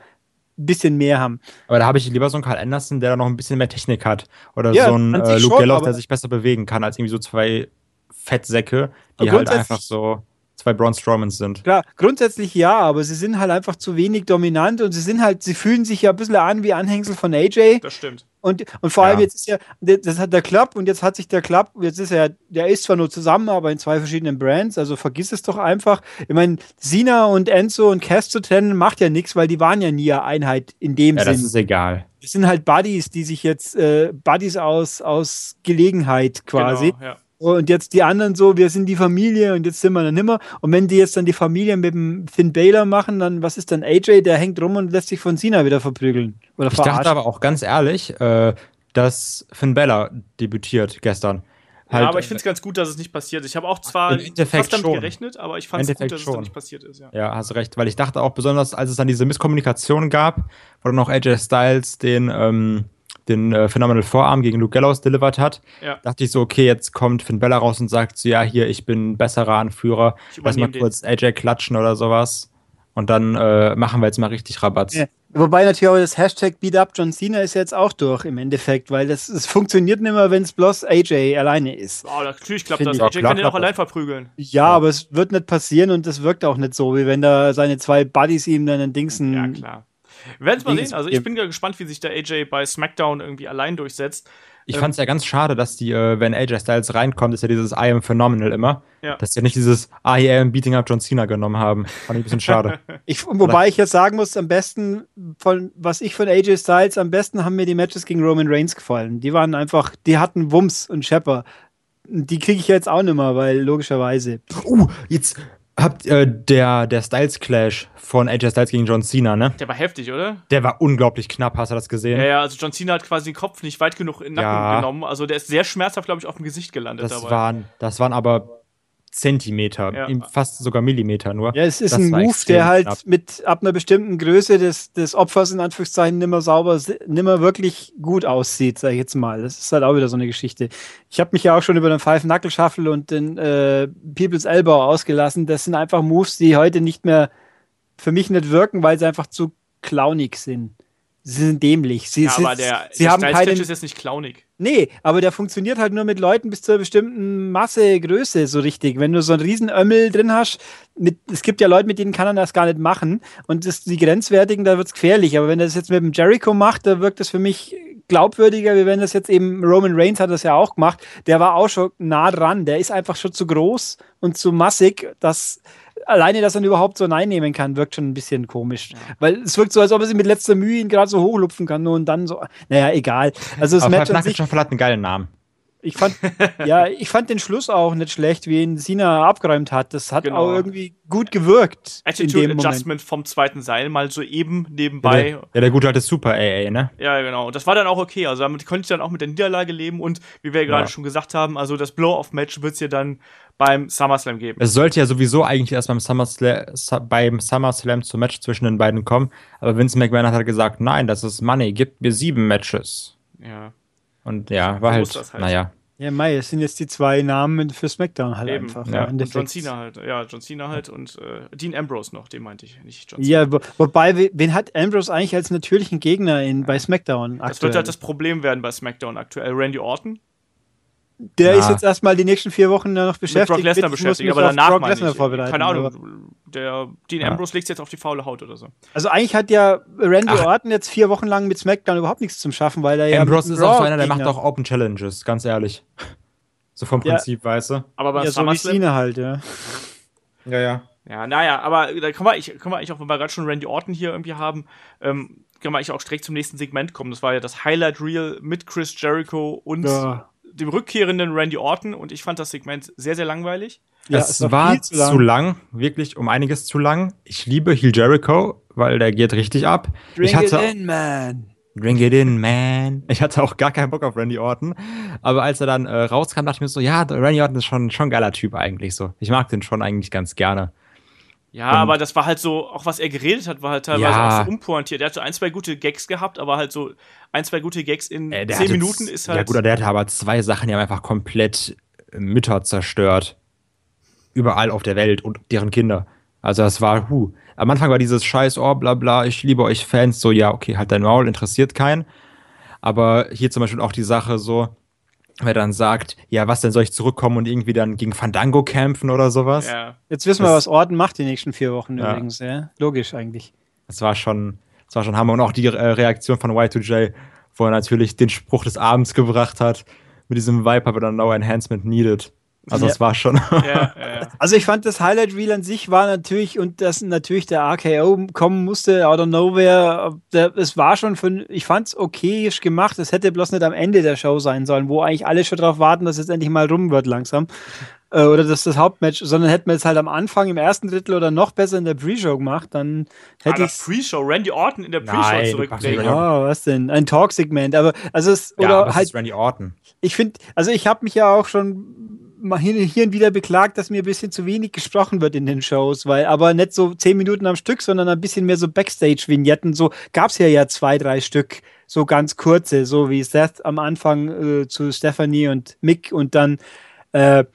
bisschen mehr haben. Aber da habe ich lieber so einen Karl Anderson, der da noch ein bisschen mehr Technik hat. Oder ja, so einen äh, Luke Gallows, der sich besser bewegen kann, als irgendwie so zwei Fettsäcke, die halt einfach so zwei Braun Strowmans sind. Klar, grundsätzlich ja, aber sie sind halt einfach zu wenig dominant und sie sind halt, sie fühlen sich ja ein bisschen an wie Anhängsel von AJ. Das stimmt. Und, und vor allem ja. jetzt ist ja, das hat der Club und jetzt hat sich der Club, jetzt ist er, der ist zwar nur zusammen, aber in zwei verschiedenen Brands, also vergiss es doch einfach. Ich meine, Sina und Enzo und Cass zu trennen macht ja nichts, weil die waren ja nie eine Einheit in dem ja, Sinn. Das ist egal. Es sind halt Buddies, die sich jetzt, äh, Buddies aus, aus Gelegenheit quasi. Genau, ja Und jetzt die anderen so, wir sind die Familie und jetzt sind wir dann nimmer. Und wenn die jetzt dann die Familie mit dem Finn Baylor machen, dann was ist dann AJ? Der hängt rum und lässt sich von Cena wieder verprügeln. Oder ich dachte aber auch ganz ehrlich, äh, dass Finn Baylor debütiert gestern. Halt, ja, aber ich finde es ganz gut, dass es nicht passiert ist. Ich habe auch zwar fast damit schon. gerechnet, aber ich fand es gut, dass schon. es nicht passiert ist. Ja. ja, hast recht, weil ich dachte auch besonders, als es dann diese Misskommunikation gab, wo dann auch AJ Styles den ähm, den äh, Phenomenal Vorarm gegen Luke Gallows delivered hat, ja. dachte ich so, okay, jetzt kommt Finn Bella raus und sagt so, ja, hier, ich bin besserer Anführer, lass mal kurz AJ klatschen oder sowas. Und dann äh, machen wir jetzt mal richtig Rabatz. Ja. Wobei natürlich auch das Hashtag Beat Up John Cena ist jetzt auch durch im Endeffekt, weil das, das funktioniert nicht mehr, wenn es bloß AJ alleine ist. Oh, natürlich klappt das. AJ kann ihn auch allein verprügeln. Ja, ja, aber es wird nicht passieren und das wirkt auch nicht so, wie wenn da seine zwei Buddies ihm dann ein Dingsen. Ja, klar. Wir werden es mal sehen. Also ich bin ja gespannt, wie sich der AJ bei SmackDown irgendwie allein durchsetzt. Ich ähm, fand es ja ganz schade, dass die, äh, wenn AJ Styles reinkommt, ist ja dieses I am phenomenal immer. Ja. Dass sie ja nicht dieses I am beating up John Cena genommen haben. Fand ich ein bisschen schade. ich, wobei ich jetzt sagen muss, am besten, von was ich von AJ Styles, am besten haben mir die Matches gegen Roman Reigns gefallen. Die waren einfach, die hatten Wumms und Shepper. Die kriege ich jetzt auch nicht mehr, weil logischerweise. Uh, jetzt habt äh, der, der Styles Clash von AJ Styles gegen John Cena, ne? Der war heftig, oder? Der war unglaublich knapp, hast du das gesehen? Ja, ja, also John Cena hat quasi den Kopf nicht weit genug in den Nacken ja. genommen. Also der ist sehr schmerzhaft, glaube ich, auf dem Gesicht gelandet das dabei. Waren, das waren aber Zentimeter, ja. fast sogar Millimeter nur. Ja, es ist das ein Move, der halt knapp. mit ab einer bestimmten Größe des, des Opfers in Anführungszeichen nimmer sauber, nimmer wirklich gut aussieht, sag ich jetzt mal. Das ist halt auch wieder so eine Geschichte. Ich habe mich ja auch schon über den Five Knuckle Shuffle und den äh, People's Elbow ausgelassen. Das sind einfach Moves, die heute nicht mehr für mich nicht wirken, weil sie einfach zu clownig sind. Sie sind dämlich. Sie, ja, sie, aber der, sie der haben keine, ist jetzt nicht clownig. Nee, aber der funktioniert halt nur mit Leuten bis zu einer bestimmten Masse, Größe so richtig. Wenn du so einen riesen Ömmel drin hast, mit, es gibt ja Leute, mit denen kann er das gar nicht machen. Und das, die Grenzwertigen, da wird es gefährlich. Aber wenn er das jetzt mit dem Jericho macht, da wirkt das für mich glaubwürdiger, wie wenn das jetzt eben Roman Reigns hat das ja auch gemacht. Der war auch schon nah dran. Der ist einfach schon zu groß und zu massig, dass alleine, dass er ihn überhaupt so einnehmen kann, wirkt schon ein bisschen komisch. Ja. Weil es wirkt so, als ob er sich mit letzter Mühe ihn gerade so hochlupfen kann und dann so. Naja, egal. Also das Aber Match an sich, schon hat einen geilen Namen. Ich fand, ja, ich fand den Schluss auch nicht schlecht, wie ihn Sina abgeräumt hat. Das hat genau. auch irgendwie gut gewirkt. Attitude Adjustment Moment. vom zweiten Seil mal so eben nebenbei. Ja, der, ja, der gute alte Super AA, ne? Ja, genau. Und das war dann auch okay. Also damit konnte ich dann auch mit der Niederlage leben und wie wir ja. gerade schon gesagt haben, also das Blow-Off-Match wird es ja dann beim SummerSlam geben. Es sollte ja sowieso eigentlich erst beim SummerSlam, beim SummerSlam zum Match zwischen den beiden kommen. Aber Vince McMahon hat halt gesagt, nein, das ist Money, gib mir sieben Matches. Ja. Und ja, war halt, halt, naja. Ja, Mai, es sind jetzt die zwei Namen für SmackDown halt Eben. einfach. Ja. Und John Cena halt, ja, John Cena halt und äh, Dean Ambrose noch, den meinte ich, nicht John Cena. Ja, wo, wobei, wen hat Ambrose eigentlich als natürlichen Gegner in, bei SmackDown aktuell? Das wird halt das Problem werden bei SmackDown aktuell. Randy Orton, der ja. ist jetzt erstmal die nächsten vier Wochen noch beschäftigt. Mit Brock Lesnar beschäftigt, aber danach Brock meine ich, vorbereiten. Keine Ahnung, der Dean ja. Ambrose legt jetzt auf die faule Haut oder so. Also eigentlich hat ja Randy Ach. Orton jetzt vier Wochen lang mit SmackDown überhaupt nichts zum Schaffen, weil er ja Ambrose ist auch so einer, der macht auch Open Challenges, ganz ehrlich. So vom Prinzip, ja. weißt du. Aber bei ja, so wie Cena halt, ja. Ja, ja. Ja, naja, aber da können wir, eigentlich, können wir eigentlich auch, wenn wir gerade schon Randy Orton hier irgendwie haben, ähm, können wir eigentlich auch direkt zum nächsten Segment kommen. Das war ja das Highlight Reel mit Chris Jericho und ja dem rückkehrenden Randy Orton und ich fand das Segment sehr, sehr langweilig. Ja, es, es war, zu lang. zu lang. wirklich um einiges zu lang. Ich liebe Heel Jericho, weil der geht richtig ab. Drink ich hatte, it in, man. Drink it in, man. Ich hatte auch gar keinen Bock auf Randy Orton. Aber als er dann äh, rauskam, dachte ich mir so, ja, Randy Orton ist schon, schon ein geiler Typ eigentlich so. Ich mag den schon eigentlich ganz gerne. Ja, und aber das war halt so, auch was er geredet hat, war halt teilweise ja. auch so unpointiert. Er hat so ein, zwei gute Gags gehabt, aber halt so ein, zwei gute Gags in äh, zehn Minuten ist halt. Ja, gut, der hatte aber zwei Sachen, die haben einfach komplett Mütter zerstört. Überall auf der Welt und deren Kinder. Also, das war, hu. Am Anfang war dieses Scheiß, oh, bla, bla, ich liebe euch Fans, so, ja, okay, halt dein Maul, interessiert keinen. Aber hier zum Beispiel auch die Sache so, wer dann sagt, ja, was denn soll ich zurückkommen und irgendwie dann gegen Fandango kämpfen oder sowas. Ja. Jetzt wissen das, wir, was Orton macht die nächsten vier Wochen ja. übrigens, ja. Logisch eigentlich. Das war schon, das war schon Hammer. Und auch die äh, Reaktion von Y2J, wo er natürlich den Spruch des Abends gebracht hat, mit diesem Vibe, aber dann No Enhancement Needed. Also es war schon. Ja, ja, also ich fand das Highlight Reel an sich war natürlich und dass natürlich der RKO kommen musste out of nowhere. Es war schon von, ich fand es okayisch gemacht. Es hätte bloß nicht am Ende der Show sein sollen, wo eigentlich alle schon drauf warten, dass es endlich mal rum wird langsam. Äh, oder dass das Hauptmatch, sondern hätten wir es halt am Anfang im ersten Drittel oder noch besser in der Pre-Show gemacht, dann hätte ah, ich. Pre-Show, Randy Orton in der Pre-Show zurückbringen. Oh, was denn? Ein Talk-Segment, aber also es, oder ja, aber halt. Randy Orton. Ich finde, also ich habe mich ja auch schon mal hier, hier und wieder beklagt, dass mir ein bisschen zu wenig gesprochen wird in den Shows, weil aber nicht so zehn Minuten am Stück, sondern ein bisschen mehr so Backstage-Vignetten. So gab es ja ja zwei, drei Stück, so ganz kurze, so wie Seth am Anfang äh, zu Stephanie und Mick und dann äh,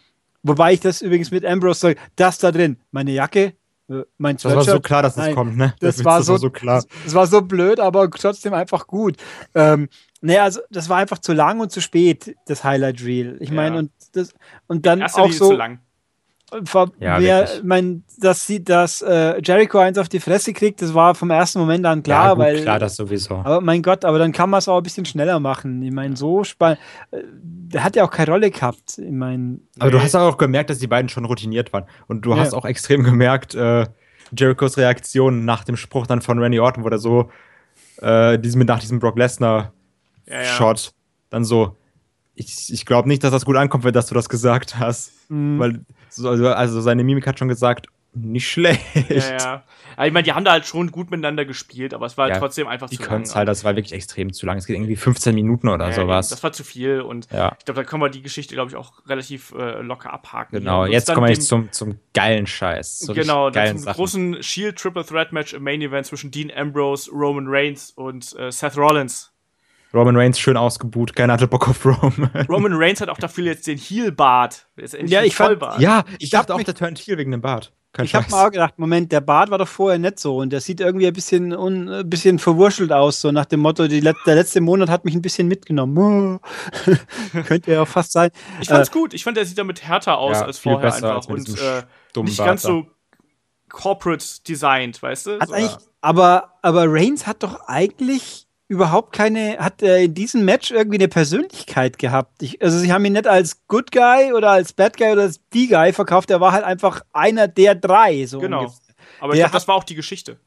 Wobei ich das übrigens mit Ambrose sage, das da drin, meine Jacke, mein Das war so klar, dass es das kommt, ne? Das, das war so, so klar. Das war so blöd, aber trotzdem einfach gut. Ähm, naja, also das war einfach zu lang und zu spät, das Highlight Reel. Ich meine, ja. und das und dann auch so. Zu lang ja, wer, mein, dass sie, dass äh, Jericho eins auf die Fresse kriegt, das war vom ersten Moment an klar, ja, gut, weil klar, das sowieso. Aber mein Gott, aber dann kann man es auch ein bisschen schneller machen. Ich meine, so spannend. Äh, der hat ja auch keine Rolle gehabt. Ich meine. Aber du hast auch gemerkt, dass die beiden schon routiniert waren. Und du ja. hast auch extrem gemerkt, äh, Jerichos Reaktion nach dem Spruch dann von Randy Orton, wo er so äh, diesem, nach diesem Brock Lesnar Shot dann so, ich, ich glaube nicht, dass das gut ankommt, wenn dass du das gesagt hast. Mhm. Weil, also, also seine Mimik hat schon gesagt, nicht schlecht. Ja, ja. Aber ich meine, die haben da halt schon gut miteinander gespielt, aber es war halt ja, trotzdem einfach die zu lang. halt, das war wirklich extrem zu lang. Es geht irgendwie 15 Minuten oder ja, sowas. Das war zu viel und ja. ich glaube, da können wir die Geschichte, glaube ich, auch relativ äh, locker abhaken. Genau, jetzt kommen wir jetzt zum, zum geilen Scheiß. Genau, geilen zum Sachen. großen Shield Triple Threat Match im Main Event zwischen Dean Ambrose, Roman Reigns und äh, Seth Rollins. Roman Reigns schön ausgebuht, keiner hatte Bock auf Roman. Roman Reigns hat auch dafür jetzt den Heel-Bart. Ja, ich fand, ja, ich dachte auch, der turnt Heel wegen dem Bart. Kein ich habe mal auch gedacht, Moment, der Bart war doch vorher nicht so und der sieht irgendwie ein bisschen, un, ein bisschen verwurschtelt aus, so nach dem Motto, die, der letzte Monat hat mich ein bisschen mitgenommen. Könnte ja auch fast sein. Ich fand's äh, gut, ich fand, der sieht damit härter aus ja, als vorher einfach als und äh, nicht Bart ganz da. so corporate designed, weißt du? Hat so, eigentlich, aber, aber Reigns hat doch eigentlich überhaupt keine, hat er in diesem Match irgendwie eine Persönlichkeit gehabt. Ich, also sie haben ihn nicht als Good Guy oder als Bad Guy oder als Die Guy verkauft, er war halt einfach einer der drei. So genau. Ungefähr. Aber ich glaube, das war auch die Geschichte.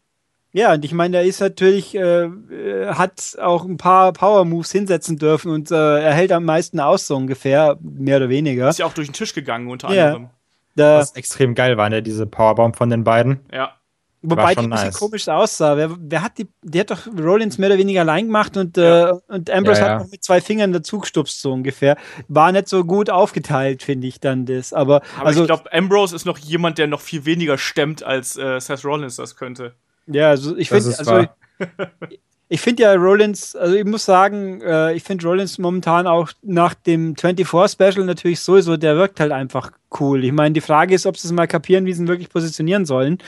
Ja, und ich meine, er ist natürlich, äh, äh, hat auch ein paar Power Moves hinsetzen dürfen und äh, er hält am meisten aus, so ungefähr, mehr oder weniger. Ist ja auch durch den Tisch gegangen, unter ja. anderem. Da, Was extrem geil war, ne, diese Powerbomb von den beiden. Ja. Wobei die ein bisschen nice. komisch aussah. Wer, wer, hat die, die hat doch Rollins mehr oder weniger allein gemacht und, ja. äh, und Ambrose ja, ja. hat noch mit zwei Fingern dazu gestupst, so ungefähr. War nicht so gut aufgeteilt, finde ich dann das. Aber, Aber also, ich glaube, Ambrose ist noch jemand, der noch viel weniger stemmt, als äh, Seth Rollins das könnte. Ja, also ich finde, also, ich finde ja Rollins, also ich muss sagen, äh, ich finde Rollins momentan auch nach dem 24 Special natürlich sowieso, der wirkt halt einfach cool. Ich meine, die Frage ist, ob sie es mal kapieren, wie sie ihn wirklich positionieren sollen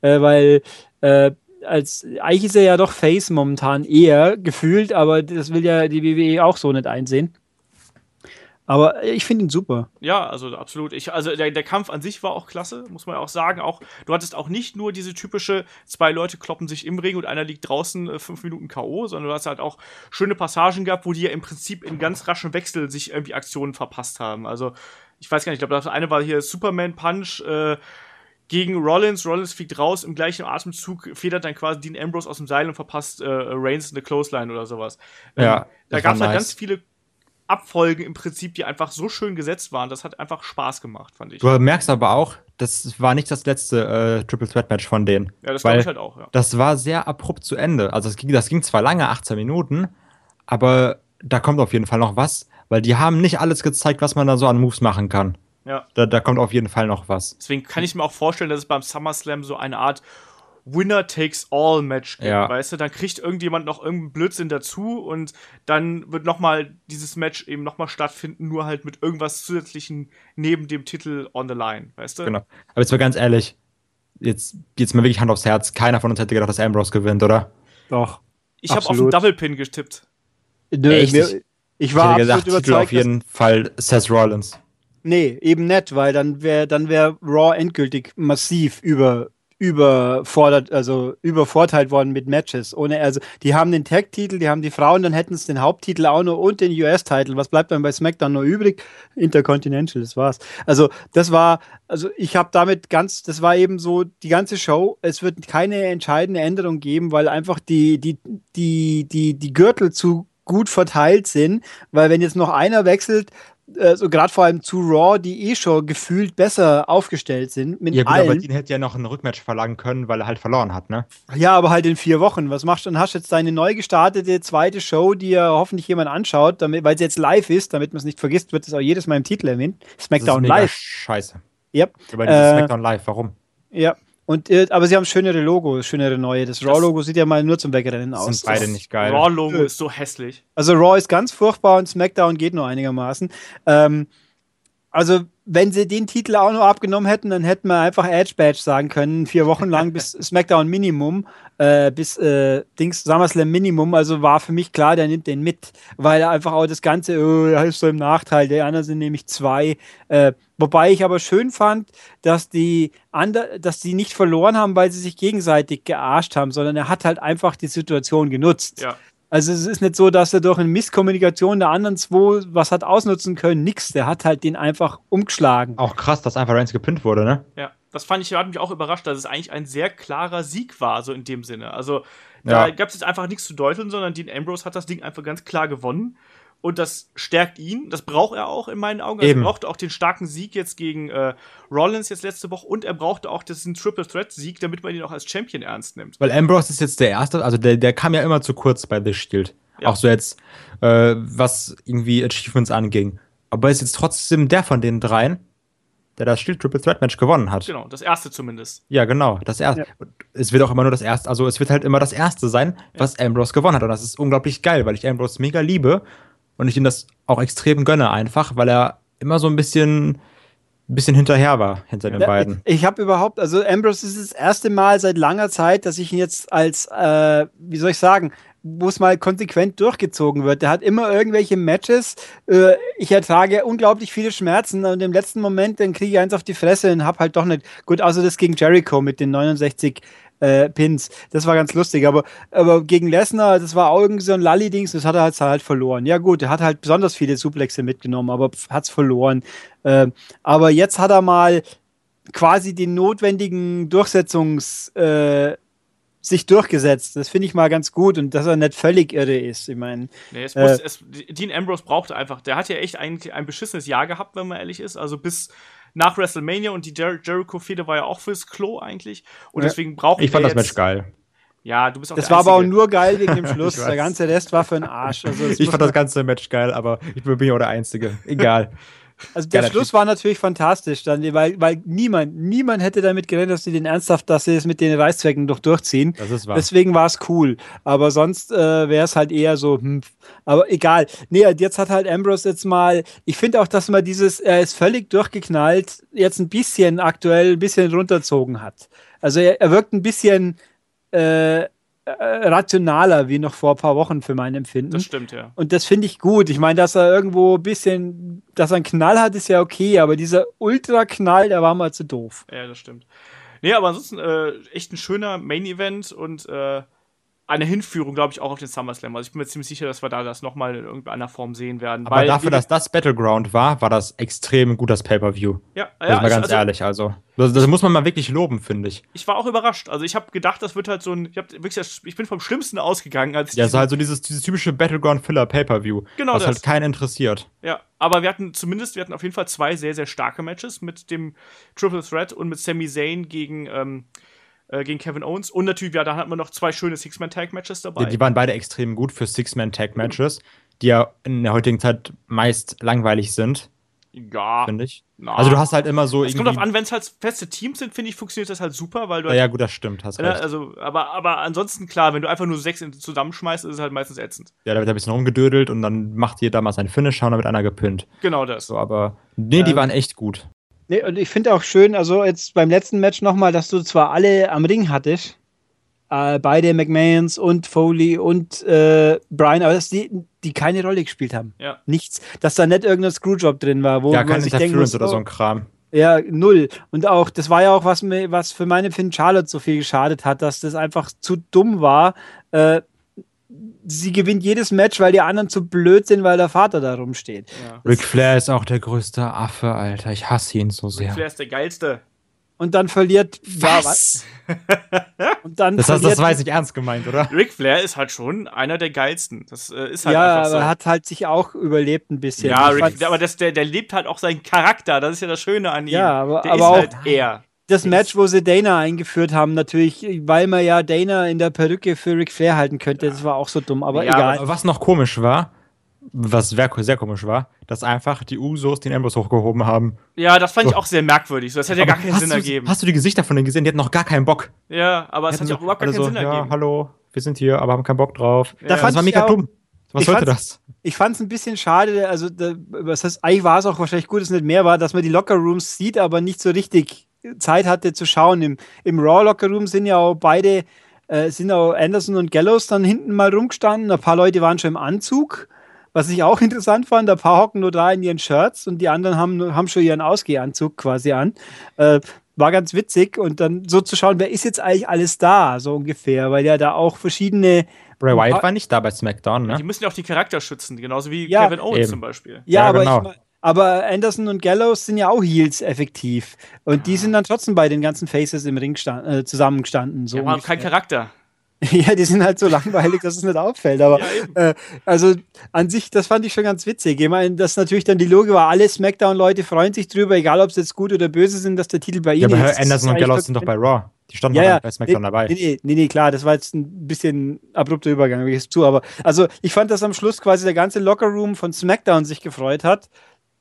äh, weil äh, als eigentlich ist er ja doch Face momentan eher gefühlt, aber das will ja die WWE auch so nicht einsehen. Aber ich finde ihn super. Ja, also absolut. Ich, also der, der Kampf an sich war auch klasse, muss man auch sagen. Auch, du hattest auch nicht nur diese typische, zwei Leute kloppen sich im Ring und einer liegt draußen äh, fünf Minuten K.O., sondern du hast halt auch schöne Passagen gehabt, wo die ja im Prinzip in ganz raschen Wechsel sich irgendwie Aktionen verpasst haben. Also, ich weiß gar nicht, ich glaube, das eine war hier Superman Punch, äh, gegen Rollins. Rollins fliegt raus, im gleichen Atemzug federt dann quasi Dean Ambrose aus dem Seil und verpasst äh, Reigns eine Clothesline oder sowas. Ähm, ja, da gab es halt ganz viele Abfolgen im Prinzip, die einfach so schön gesetzt waren. Das hat einfach Spaß gemacht, fand ich. Du merkst aber auch, das war nicht das letzte äh, Triple Threat Match von denen. Ja, das glaube ich halt auch, ja. Das war sehr abrupt zu Ende. Also ging, das ging zwar lange, 18 Minuten, aber da kommt auf jeden Fall noch was, weil die haben nicht alles gezeigt, was man da so an Moves machen kann. Ja. Da, da kommt auf jeden Fall noch was. Deswegen kann ich mir auch vorstellen, dass es beim SummerSlam so eine Art Winner takes all Match gibt, ja. weißt du, dann kriegt irgendjemand noch irgendeinen Blödsinn dazu und dann wird nochmal dieses Match eben nochmal stattfinden, nur halt mit irgendwas zusätzlichen neben dem Titel on the line, weißt du? Genau. Aber jetzt mal ganz ehrlich, jetzt geht's mir wirklich Hand aufs Herz, keiner von uns hätte gedacht, dass Ambrose gewinnt, oder? Doch. Ich habe auf den Double Pin getippt. Nö, Echt? Ich, ich war ich hätte gesagt, Titel auf jeden Fall Seth Rollins. Nee, eben nicht, weil dann wäre dann wär Raw endgültig massiv über überfordert, also übervorteilt worden mit Matches. Ohne, also die haben den Tag-Titel, die haben die Frauen, dann hätten es den Haupttitel auch noch und den US-Titel. Was bleibt dann bei SmackDown noch übrig? Intercontinental, das war's. Also das war, also ich habe damit ganz, das war eben so die ganze Show. Es wird keine entscheidende Änderung geben, weil einfach die, die, die, die, die Gürtel zu gut verteilt sind, weil wenn jetzt noch einer wechselt, äh, so gerade vor allem zu Raw, die eh schon gefühlt besser aufgestellt sind. Mit ja, gut, allen. aber den hätte ja noch ein Rückmatch verlangen können, weil er halt verloren hat, ne? Ja, aber halt in vier Wochen. Was machst du dann? Hast du jetzt deine neu gestartete zweite Show, die ja hoffentlich jemand anschaut, damit, weil sie jetzt live ist, damit man es nicht vergisst, wird es auch jedes Mal im Titel erwähnt. SmackDown Live. Scheiße. Yep. Aber äh, SmackDown Live, warum? Ja, und, äh, aber sie haben schönere Logos, schönere neue. Das Raw-Logo sieht ja mal nur zum Wegrennen aus. Sind beide nicht geil. Raw-Logo ist so hässlich. Also Raw ist ganz furchtbar und SmackDown geht nur einigermaßen. Ähm, also, wenn sie den Titel auch noch abgenommen hätten, dann hätten wir einfach Edge Badge sagen können, vier Wochen lang bis SmackDown Minimum, äh, bis äh, Dings SummerSlam Minimum. Also war für mich klar, der nimmt den mit, weil er einfach auch das Ganze, oh, er ist so im Nachteil. Der anderen sind nämlich zwei. Äh, wobei ich aber schön fand, dass die, ander dass die nicht verloren haben, weil sie sich gegenseitig gearscht haben, sondern er hat halt einfach die Situation genutzt. Ja. Also es ist nicht so, dass er durch eine Misskommunikation der anderen zwei was hat ausnutzen können. Nix. Der hat halt den einfach umgeschlagen. Auch krass, dass einfach Reigns gepinnt wurde, ne? Ja, das fand ich, hat mich auch überrascht, dass es eigentlich ein sehr klarer Sieg war, so in dem Sinne. Also da ja. gab es jetzt einfach nichts zu deuteln, sondern Dean Ambrose hat das Ding einfach ganz klar gewonnen und das stärkt ihn. Das braucht er auch in meinen Augen. Also er brauchte auch den starken Sieg jetzt gegen äh, Rollins jetzt letzte Woche und er brauchte auch diesen Triple Threat Sieg, damit man ihn auch als Champion ernst nimmt. Weil Ambrose ist jetzt der erste, also der, der kam ja immer zu kurz bei The Shield. Ja. Auch so jetzt, äh, was irgendwie Achievements anging. Aber er ist jetzt trotzdem der von den dreien, der das Shield Triple Threat Match gewonnen hat. Genau, das erste zumindest. Ja, genau, das erste. Ja. Es wird auch immer nur das erste, also es wird halt immer das erste sein, was ja. Ambrose gewonnen hat. Und das ist unglaublich geil, weil ich Ambrose mega liebe und ich ihm das auch extrem gönne einfach, weil er immer so ein bisschen bisschen hinterher war hinter den ja, beiden. Ich, ich habe überhaupt, also Ambrose ist das erste Mal seit langer Zeit, dass ich ihn jetzt als, äh, wie soll ich sagen, wo es mal konsequent durchgezogen wird. Der hat immer irgendwelche Matches. Äh, ich ertrage unglaublich viele Schmerzen und im letzten Moment dann kriege ich eins auf die Fresse und habe halt doch nicht gut, außer das gegen Jericho mit den 69 äh, Pins. Das war ganz lustig. Aber, aber gegen Lesnar, das war auch irgendwie so ein Lalli-Dings, das hat er halt, halt verloren. Ja, gut, er hat halt besonders viele Suplexe mitgenommen, aber hat es verloren. Äh, aber jetzt hat er mal quasi die notwendigen Durchsetzungs- äh, sich durchgesetzt. Das finde ich mal ganz gut und dass er nicht völlig irre ist. Ich meine. Nee, äh, Dean Ambrose brauchte einfach, der hat ja echt eigentlich ein beschissenes Jahr gehabt, wenn man ehrlich ist. Also bis nach WrestleMania und die Jer Jericho-Fehde war ja auch fürs Klo eigentlich. Und ja. deswegen brauchen Ich fand das Match geil. Ja, du bist auch Das war aber auch nur geil wegen dem Schluss. der ganze Rest war für einen Arsch. Also, ich fand das ganze Match geil, aber ich bin ja auch der Einzige. Egal. Also der Schluss war natürlich fantastisch, dann, weil, weil niemand, niemand hätte damit gerechnet, dass sie den ernsthaft, dass sie es mit den Reißzwecken doch durchziehen. Das ist wahr. Deswegen war es cool. Aber sonst äh, wäre es halt eher so, hm, aber egal. Nee, jetzt hat halt Ambrose jetzt mal, ich finde auch, dass man dieses, er ist völlig durchgeknallt, jetzt ein bisschen aktuell, ein bisschen runterzogen hat. Also er, er wirkt ein bisschen äh, rationaler wie noch vor ein paar Wochen für mein Empfinden. Das stimmt, ja. Und das finde ich gut. Ich meine, dass er irgendwo ein bisschen, dass er einen Knall hat, ist ja okay, aber dieser Ultra-Knall, der war mal zu doof. Ja, das stimmt. Nee, aber ansonsten äh, echt ein schöner Main-Event und äh, eine Hinführung, glaube ich, auch auf den SummerSlam. Also ich bin mir ziemlich sicher, dass wir da das nochmal in irgendeiner Form sehen werden. Aber dafür, dass das Battleground war, war das extrem gut, das Pay-Per-View. Ja, ja. Also mal ganz also, ehrlich, also. Das, das, muss man mal wirklich loben, finde ich. Ich war auch überrascht. Also ich habe gedacht, das wird halt so ein. Ich, hab wirklich, ich bin vom Schlimmsten ausgegangen. Als ja, so halt so dieses, dieses typische Battleground-Filler-Pay-Per-View. Genau Was das. halt keinen interessiert. Ja, aber wir hatten zumindest, wir hatten auf jeden Fall zwei sehr, sehr starke Matches mit dem Triple Threat und mit Sami Zayn gegen. Ähm, äh, gegen Kevin Owens. Und natürlich, ja, da hatten wir noch zwei schöne Six-Man-Tag-Matches dabei. Die, die, waren beide extrem gut für Six-Man-Tag-Matches, die ja in der heutigen Zeit meist langweilig sind. Ja. Finde ich. Na. Also du hast halt immer so. Es kommt darauf an, wenn es halt feste Teams sind, finde ich, funktioniert das halt super, weil du. Ja, halt, ja gut, das stimmt, hast recht. Also, aber, aber ansonsten, klar, wenn du einfach nur sechs zusammenschmeißt, ist es halt meistens ätzend. Ja, da wird ein bisschen rumgedödelt und dann macht jeder mal seinen Finisher und dann wird einer gepinnt. Genau das. So, aber nee, die ähm, waren echt gut. Nee, und ich finde auch schön, also jetzt beim letzten Match nochmal, dass du zwar alle am Ring hattest, äh, beide McMahons und Foley und äh, Brian, aber dass die, die keine Rolle gespielt haben. Ja. Nichts. Dass da nicht irgendein Screwjob drin war, wo ja, man sich denken muss, oder so ein Kram. Ja, null. Und auch, das war ja auch, was mir, was für meine Finn Charlotte so viel geschadet hat, dass das einfach zu dumm war. Äh, sie gewinnt jedes Match, weil die anderen zu blöd sind, weil der Vater da rumsteht. Ja. Ric Flair ist auch der größte Affe, Alter. Ich hasse ihn so sehr. Ric Flair ist der geilste und dann verliert. Was? Ja, und dann das, verliert, das war jetzt nicht ernst gemeint, oder? Ric Flair ist halt schon einer der geilsten. Das äh, ist halt ja, einfach so. Ja, aber hat halt sich auch überlebt ein bisschen. Ja, Rick, aber das, der, der lebt halt auch seinen Charakter. Das ist ja das Schöne an ihm. Ja, aber, der aber auch halt er. Das Match, wo sie Dana eingeführt haben, natürlich, weil man ja Dana in der Perücke für Ric Flair halten könnte, ja. das war auch so dumm, aber ja, egal. Aber was noch komisch war, was sehr komisch war, dass einfach die Usos den Ambrose hochgehoben haben. Ja, das fand so. ich auch sehr merkwürdig. das hätte ja gar keinen Sinn du, ergeben. Hast du die Gesichter von denen gesehen? Die hatten noch gar keinen Bock. Ja, aber es hat ja auch überhaupt gar keinen so, Sinn ja, ergeben. hallo, wir sind hier, aber haben keinen Bock drauf. Ja. Das war mega auch, dumm. Was sollte das? Ich fand es ein bisschen schade, also da, was heißt, eigentlich war es auch wahrscheinlich gut, dass es nicht mehr war, dass man die Locker Rooms sieht, aber nicht so richtig Zeit hatte zu schauen. Im, im Raw Locker Room sind ja auch beide, äh, sind auch Anderson und Gallows dann hinten mal rumgestanden. Ein paar Leute waren schon im Anzug. Was ich auch interessant fand, ein paar hocken nur da in ihren Shirts und die anderen haben, haben schon ihren Ausgehanzug quasi an. Äh, war ganz witzig und dann so zu schauen, wer ist jetzt eigentlich alles da, so ungefähr, weil ja da auch verschiedene. Bray Wyatt war nicht da bei SmackDown, ne? Die müssen ja auch die Charakter schützen, genauso wie ja, Kevin Owens eben. zum Beispiel. Ja, ja aber genau. ich aber Anderson und Gallows sind ja auch Heels effektiv. Und die sind dann trotzdem bei den ganzen Faces im Ring stand, äh, zusammengestanden. So ja, aber kein Charakter. Ja, die sind halt so langweilig, dass es nicht auffällt. Aber ja, äh, also an sich, das fand ich schon ganz witzig. Ich meine, dass natürlich dann die Logik war, alle Smackdown-Leute freuen sich drüber, egal ob sie jetzt gut oder böse sind, dass der Titel bei ihnen ja, aber ist. Anderson und Gallows sind doch bei Raw. Die standen ja, ja. bei SmackDown nee, dabei. Nee, nee, nee, klar, das war jetzt ein bisschen abrupter Übergang, wie ich zu. Aber also ich fand, dass am Schluss quasi der ganze Lockerroom von SmackDown sich gefreut hat.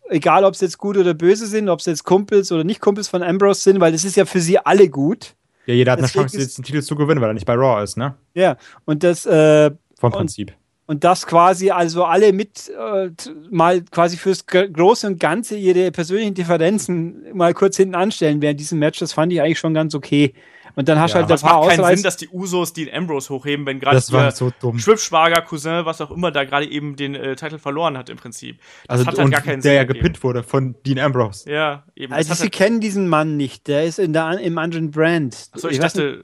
Egal, ob sie jetzt gut oder böse sind, ob sie jetzt Kumpels oder nicht Kumpels von Ambrose sind, weil das ist ja für sie alle gut. Ja, jeder hat Deswegen eine Chance, jetzt den Titel zu gewinnen, weil er nicht bei Raw ist, ne? Ja, und das. Äh, Vom Prinzip. Und, und, das quasi, also alle mit äh, mal quasi fürs Große und Ganze ihre persönlichen Differenzen mal kurz hinten anstellen während diesem Match, das fand ich eigentlich schon ganz okay. Und dann hast du ja, halt ein paar macht keinen Sinn, dass die Usos den Ambrose hochheben, wenn gerade der so Schwippschwager, Cousin, was auch immer, da gerade eben den äh, Titel verloren hat im Prinzip. Das also hat halt gar keinen der Sinn. Der ja gepinnt wurde von Dean Ambrose. Ja, eben. Also sie halt kennen diesen Mann nicht, der ist in der, im anderen Brand. Achso, ich, ich dachte,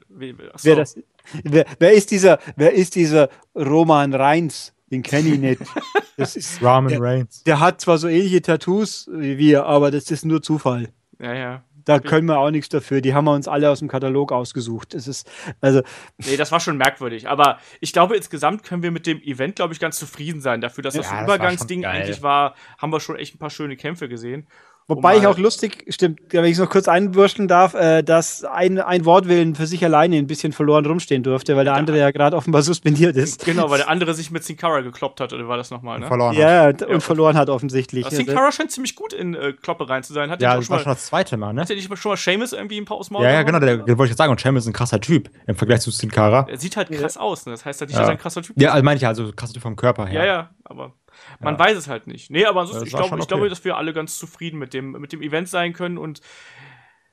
achso. Wer, das, wer, wer, ist dieser, wer ist dieser Roman Reins? Den kenne ich nicht. Das ist Roman Reigns. Der hat zwar so ähnliche Tattoos wie wir, aber das ist nur Zufall. Ja, ja. Da können wir auch nichts dafür. Die haben wir uns alle aus dem Katalog ausgesucht. Es ist, also. Nee, das war schon merkwürdig. Aber ich glaube, insgesamt können wir mit dem Event, glaube ich, ganz zufrieden sein. Dafür, dass das ja, Übergangsding eigentlich war, haben wir schon echt ein paar schöne Kämpfe gesehen. Wobei ich auch lustig, stimmt, wenn ich es noch kurz einwürschen darf, äh, dass ein, ein Wortwillen für sich alleine ein bisschen verloren rumstehen durfte, weil der andere ja gerade offenbar suspendiert ist. Genau, weil der andere sich mit Sin Cara gekloppt hat, oder war das nochmal, ne? Verloren ja, hat. und ja, verloren hat offensichtlich. Sin Cara scheint ziemlich gut in äh, Kloppe rein zu sein. Hat ja, das war schon das zweite Mal, ne? Hat er nicht schon mal Seamus irgendwie ein paar aus Ja, ja, genau, der, der wollte ich jetzt sagen, und Seamus ist ein krasser Typ im Vergleich zu Sin Cara. Er sieht halt krass ja. aus, ne? Das heißt halt nicht, ja. dass er ein krasser Typ ist. Ja, also meine ich also krasser Typ vom Körper her. Ja, ja, aber man ja. weiß es halt nicht. Nee, aber ansonsten, ich, glaub, okay. ich glaube, dass wir alle ganz zufrieden mit dem, mit dem Event sein können und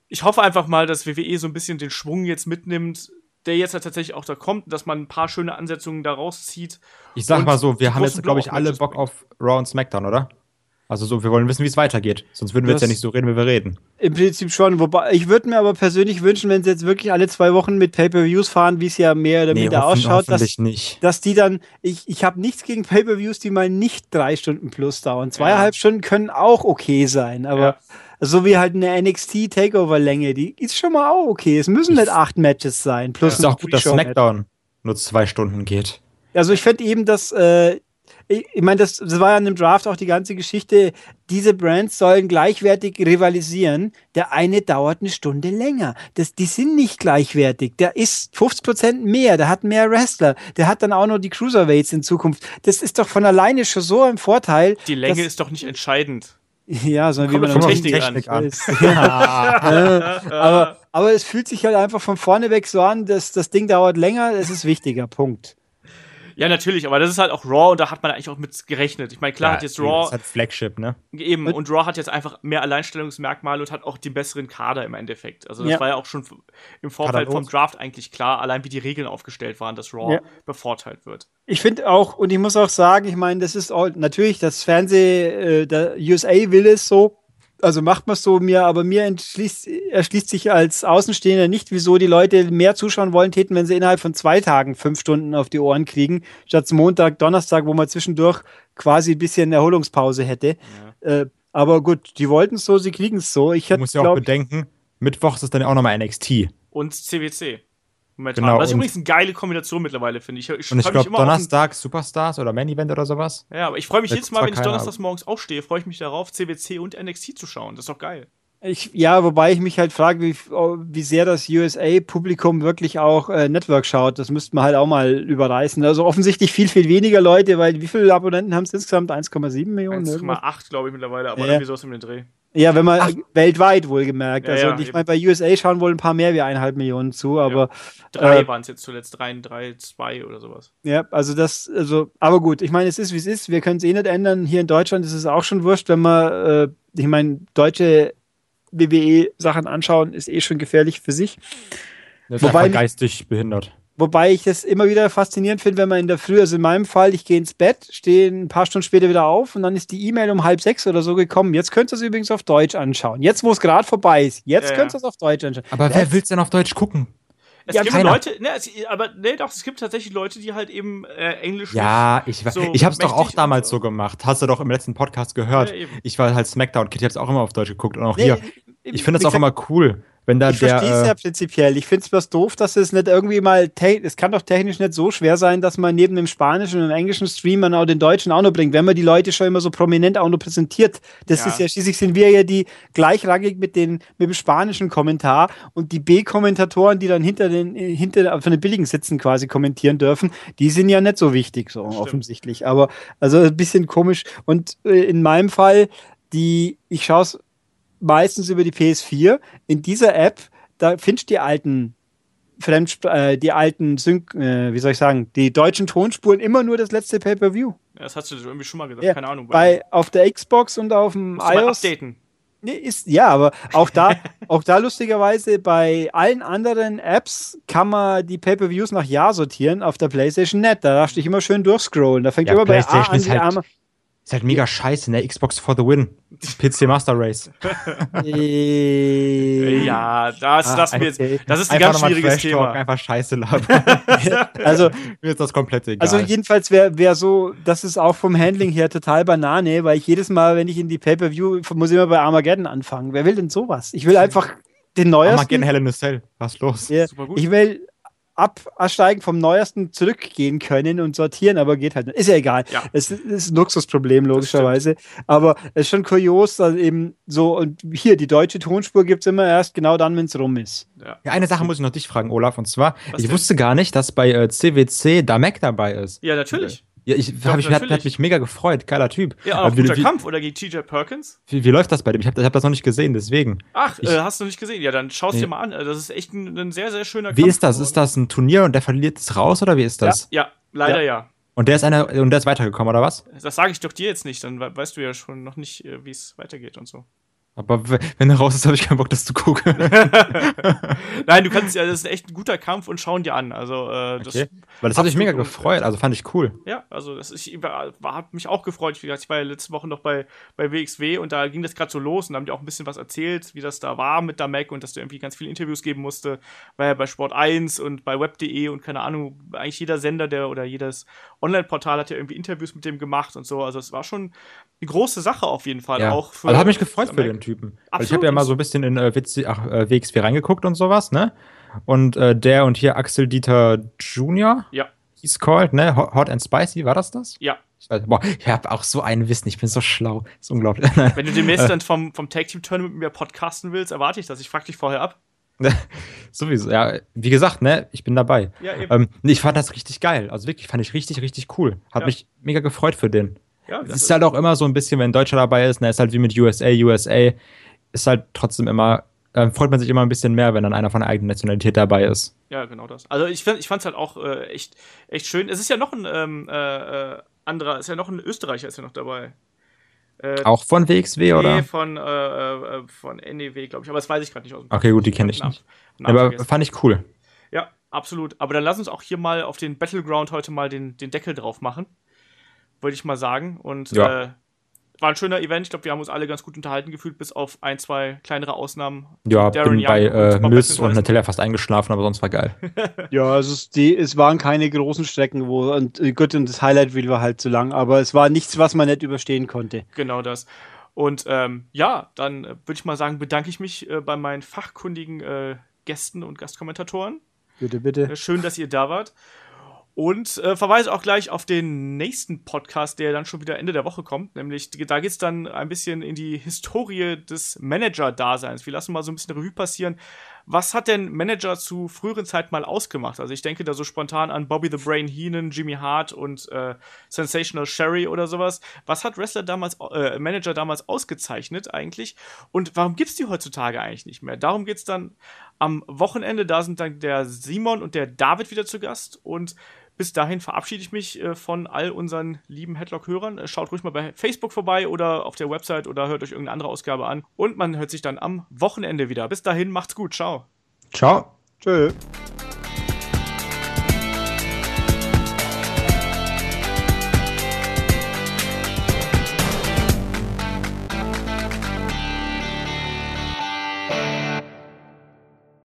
ich hoffe einfach mal, dass WWE so ein bisschen den Schwung jetzt mitnimmt, der jetzt halt tatsächlich auch da kommt, dass man ein paar schöne Ansetzungen daraus zieht. Ich sag mal so, wir haben jetzt, glaube ich, alle Bock auf Raw und SmackDown, oder? Also so, wir wollen wissen, wie es weitergeht. Sonst würden wir das jetzt ja nicht so reden, wie wir reden. Im Prinzip schon. Wobei, ich würde mir aber persönlich wünschen, wenn sie jetzt wirklich alle zwei Wochen mit Pay-Per-Views fahren, wie es ja mehr oder nee, minder ausschaut, dass, nicht. dass die dann, ich, ich habe nichts gegen Pay-Per-Views, die mal nicht drei Stunden plus dauern. Zweieinhalb ja. Stunden können auch okay sein, aber ja. so wie halt eine NXT-Takeover-Länge, die ist schon mal auch okay. Es müssen nicht acht Matches sein. Plus ja. ist auch gut, dass SmackDown nur zwei Stunden geht. Also ich fände eben, dass äh, ich, ich meine, das, das war ja in dem Draft auch die ganze Geschichte. Diese Brands sollen gleichwertig rivalisieren. Der eine dauert eine Stunde länger. Das, die sind nicht gleichwertig. Der ist 50% mehr. Der hat mehr Wrestler. Der hat dann auch noch die Cruiserweights in Zukunft. Das ist doch von alleine schon so ein Vorteil. Die Länge ist doch nicht entscheidend. Ja, sondern Kommt wie man Technik, Technik an. an. Ja. aber, aber es fühlt sich halt einfach von vorne weg so an, dass das Ding dauert länger, es ist wichtiger, Punkt. Ja, natürlich, aber das ist halt auch Raw und da hat man eigentlich auch mit gerechnet. Ich meine, klar ja, hat jetzt Raw. Das halt Flagship, ne? Eben, und, und Raw hat jetzt einfach mehr Alleinstellungsmerkmale und hat auch den besseren Kader im Endeffekt. Also, das ja. war ja auch schon im Vorfeld vom Draft eigentlich klar, allein wie die Regeln aufgestellt waren, dass Raw ja. bevorteilt wird. Ich finde auch, und ich muss auch sagen, ich meine, das ist auch natürlich das Fernseh, äh, der USA will es so, also macht man es so mir, aber mir entschließt, erschließt sich als Außenstehender nicht, wieso die Leute mehr zuschauen wollen täten, wenn sie innerhalb von zwei Tagen fünf Stunden auf die Ohren kriegen, statt Montag, Donnerstag, wo man zwischendurch quasi ein bisschen Erholungspause hätte. Ja. Äh, aber gut, die wollten es so, sie kriegen es so. Ich du musst ja auch bedenken, Mittwochs ist dann auch nochmal NXT. Und CWC. Momentan. Genau, das ist übrigens eine geile Kombination mittlerweile, finde ich. ich. Und ich glaube, Donnerstag Superstars oder Main Event oder sowas. Ja, aber ich freue mich jedes Mal, wenn ich donnerstags morgens aufstehe, freue ich mich darauf, CWC und NXT zu schauen. Das ist doch geil. Ich, ja, wobei ich mich halt frage, wie, wie sehr das USA-Publikum wirklich auch äh, Network schaut. Das müsste man halt auch mal überreißen. Also offensichtlich viel, viel weniger Leute, weil wie viele Abonnenten haben es insgesamt? 1,7 Millionen? 1,8 glaube ich mittlerweile, aber ja. irgendwie sowas um den Dreh. Ja, wenn man Ach. weltweit wohlgemerkt. Ja, also ja, ich meine, bei USA schauen wohl ein paar mehr wie eineinhalb Millionen zu, aber. Ja. Drei äh, waren es jetzt zuletzt, drei, drei, zwei oder sowas. Ja, also das, also, aber gut, ich meine, es ist wie es ist, wir können es eh nicht ändern. Hier in Deutschland ist es auch schon wurscht, wenn man, äh, ich meine, deutsche WWE-Sachen anschauen, ist eh schon gefährlich für sich. Das ist Wobei geistig behindert. Wobei ich das immer wieder faszinierend finde, wenn man in der Früh, also in meinem Fall, ich gehe ins Bett, stehe ein paar Stunden später wieder auf und dann ist die E-Mail um halb sechs oder so gekommen. Jetzt könnt ihr es übrigens auf Deutsch anschauen. Jetzt, wo es gerade vorbei ist, jetzt ja, könnt ihr es auf Deutsch anschauen. Aber das wer will es denn auf Deutsch gucken? Es ja, gibt keiner. Leute, ne, es, aber ne, doch, es gibt tatsächlich Leute, die halt eben äh, Englisch. Ja, ich, so ich habe es doch auch damals so. so. gemacht. Hast du doch im letzten Podcast gehört. Ja, ich war halt Smackdown Kitty hat es auch immer auf Deutsch geguckt und auch nee, hier. Ich finde es auch immer cool. Wenn da ich verstehe es äh, ja prinzipiell. Ich finde es was doof, dass es nicht irgendwie mal, es kann doch technisch nicht so schwer sein, dass man neben dem spanischen und dem englischen Stream auch den deutschen auch noch bringt, wenn man die Leute schon immer so prominent auch noch präsentiert. Das ja. ist ja, schließlich sind wir ja die gleichrangig mit, den, mit dem spanischen Kommentar und die B-Kommentatoren, die dann hinter den, hinter, von den billigen Sitzen quasi kommentieren dürfen, die sind ja nicht so wichtig, so Stimmt. offensichtlich. Aber, also ein bisschen komisch. Und äh, in meinem Fall, die, ich schaue es meistens über die PS4. In dieser App, da findest du die alten Fremd, äh, die alten Sync, äh, wie soll ich sagen, die deutschen Tonspuren immer nur das letzte Pay-Per-View. Ja, das hast du irgendwie schon mal gesagt, ja, keine Ahnung. Bei, auf der Xbox und auf dem Musst iOS. updaten. Nee, ist, ja, aber auch da, auch da lustigerweise bei allen anderen Apps kann man die Pay-Per-Views nach Jahr sortieren auf der PlayStation Net. Da darfst du dich immer schön durchscrollen. Da fängt ja, immer bei A an, die halt. Ist halt mega scheiße, ne? Xbox for the win. PC Master Race. ja, das ah, lassen wir jetzt. Das ist ein ganz schwieriges Thema. Einfach scheiße labern. also, mir ist das komplett egal. Also, jedenfalls wäre wär so, das ist auch vom Handling her total Banane, weil ich jedes Mal, wenn ich in die Pay-Per-View, muss ich immer bei Armageddon anfangen. Wer will denn sowas? Ich will einfach den neuesten. Armageddon Hell in a Cell. Was los? Ja, ich will absteigen vom Neuesten zurückgehen können und sortieren, aber geht halt nicht. Ist ja egal. Ja. Es ist ein Luxusproblem, logischerweise. Aber es ist schon kurios, dass eben so, und hier, die deutsche Tonspur gibt es immer erst genau dann, wenn es rum ist. Ja. ja. eine Sache muss ich noch dich fragen, Olaf, und zwar, Was ich denn? wusste gar nicht, dass bei äh, CWC Damek dabei ist. Ja, natürlich. Ja, ich, Doch, ich hat, hat, mich mega gefreut. Geiler Typ. Ja, auch wie, guter wie, Kampf oder gegen TJ Perkins. Wie, wie, läuft das bei dem? Ich habe hab das noch nicht gesehen, deswegen. Ach, ich, äh, hast du nicht gesehen? Ja, dann schau es nee. dir mal an. Das ist echt ein, ein sehr, sehr schöner Kampf. Wie ist das? Ist das ein Turnier und der verliert es raus oder wie ist das? Ja, ja leider ja. ja. Und der ist einer und der ist weitergekommen, oder was? Das sage ich doch dir jetzt nicht, dann weißt du ja schon noch nicht, äh, wie es weitergeht und so. Aber wenn er raus ist, habe ich keinen Bock, das zu gucken. Nein, du kannst ja, das ist echt ein guter Kampf und schauen dir an. Also, äh, das okay. Weil das hat mich mega gefreut, also fand ich cool. Ja, also das ist, ich war, hat mich auch gefreut. Gesagt, ich war ja letzte Woche noch bei, bei WXW und da ging das gerade so los und da haben die auch ein bisschen was erzählt, wie das da war mit der Mac und dass du irgendwie ganz viele Interviews geben musste. War ja bei Sport 1 und bei Web.de und keine Ahnung, eigentlich jeder Sender, der oder jedes Online-Portal hat ja irgendwie Interviews mit dem gemacht und so. Also es war schon eine große Sache auf jeden Fall. Ja. Auch für, also hat mich gefreut für den Typen. Weil ich habe ja mal so ein bisschen in äh, WC, ach, äh, WXW reingeguckt und sowas, ne? Und äh, der und hier Axel Dieter Jr. Ja. Hieß called, ne? Hot and Spicy, war das das? Ja. Ich, weiß, boah, ich habe auch so einen Wissen, ich bin so schlau. Das ist unglaublich. Wenn du demnächst dann vom, vom Tag Team Tournament mit mir podcasten willst, erwarte ich das. Ich frag dich vorher ab. Sowieso, ja, wie gesagt, ne, ich bin dabei. Ja, eben. Ähm, ich fand das richtig geil. Also wirklich, fand ich richtig, richtig cool. Hat ja. mich mega gefreut für den. Ja, das ist, ist halt auch immer so ein bisschen, wenn ein Deutscher dabei ist, ne, ist halt wie mit USA, USA, ist halt trotzdem immer, äh, freut man sich immer ein bisschen mehr, wenn dann einer von der eigenen Nationalität dabei ist. Ja, genau das. Also ich, ich fand es halt auch äh, echt, echt schön. Es ist ja noch ein ähm, äh, äh anderer, ist ja noch ein Österreicher ist ja noch dabei. Äh, auch von WXW, nee, oder? Nee, von, äh, äh, von NEW, glaube ich. Aber das weiß ich gerade nicht aus dem. Okay, gut, die kenne ich nicht. Aber fand ich cool. Ja, absolut. Aber dann lass uns auch hier mal auf den Battleground heute mal den, den Deckel drauf machen würde ich mal sagen. Und ja. äh, war ein schöner Event. Ich glaube, wir haben uns alle ganz gut unterhalten gefühlt, bis auf ein, zwei kleinere Ausnahmen. Ja, Darren bin Young bei äh, Miss und Natalia fast eingeschlafen, aber sonst war geil. ja, also es, die, es waren keine großen Strecken, wo und äh, gut und das Highlight Reel war halt zu lang, aber es war nichts, was man nicht überstehen konnte. Genau das. Und ähm, ja, dann äh, würde ich mal sagen, bedanke ich mich äh, bei meinen fachkundigen äh, Gästen und Gastkommentatoren. Bitte, bitte. Äh, schön, dass ihr da wart. Und äh, verweise auch gleich auf den nächsten Podcast, der dann schon wieder Ende der Woche kommt. Nämlich, da geht es dann ein bisschen in die Historie des Manager-Daseins. Wir lassen mal so ein bisschen Revue passieren. Was hat denn Manager zu früheren Zeiten mal ausgemacht? Also ich denke da so spontan an Bobby the Brain Heenan, Jimmy Hart und äh, Sensational Sherry oder sowas. Was hat Wrestler damals, äh, Manager damals ausgezeichnet eigentlich? Und warum gibt's die heutzutage eigentlich nicht mehr? Darum geht's dann am Wochenende. Da sind dann der Simon und der David wieder zu Gast und bis dahin verabschiede ich mich äh, von all unseren lieben Headlock-Hörern. Äh, schaut ruhig mal bei Facebook vorbei oder auf der Website oder hört euch irgendeine andere Ausgabe an. Und man hört sich dann am Wochenende wieder. Bis dahin, macht's gut. Ciao. Ciao. Tschö.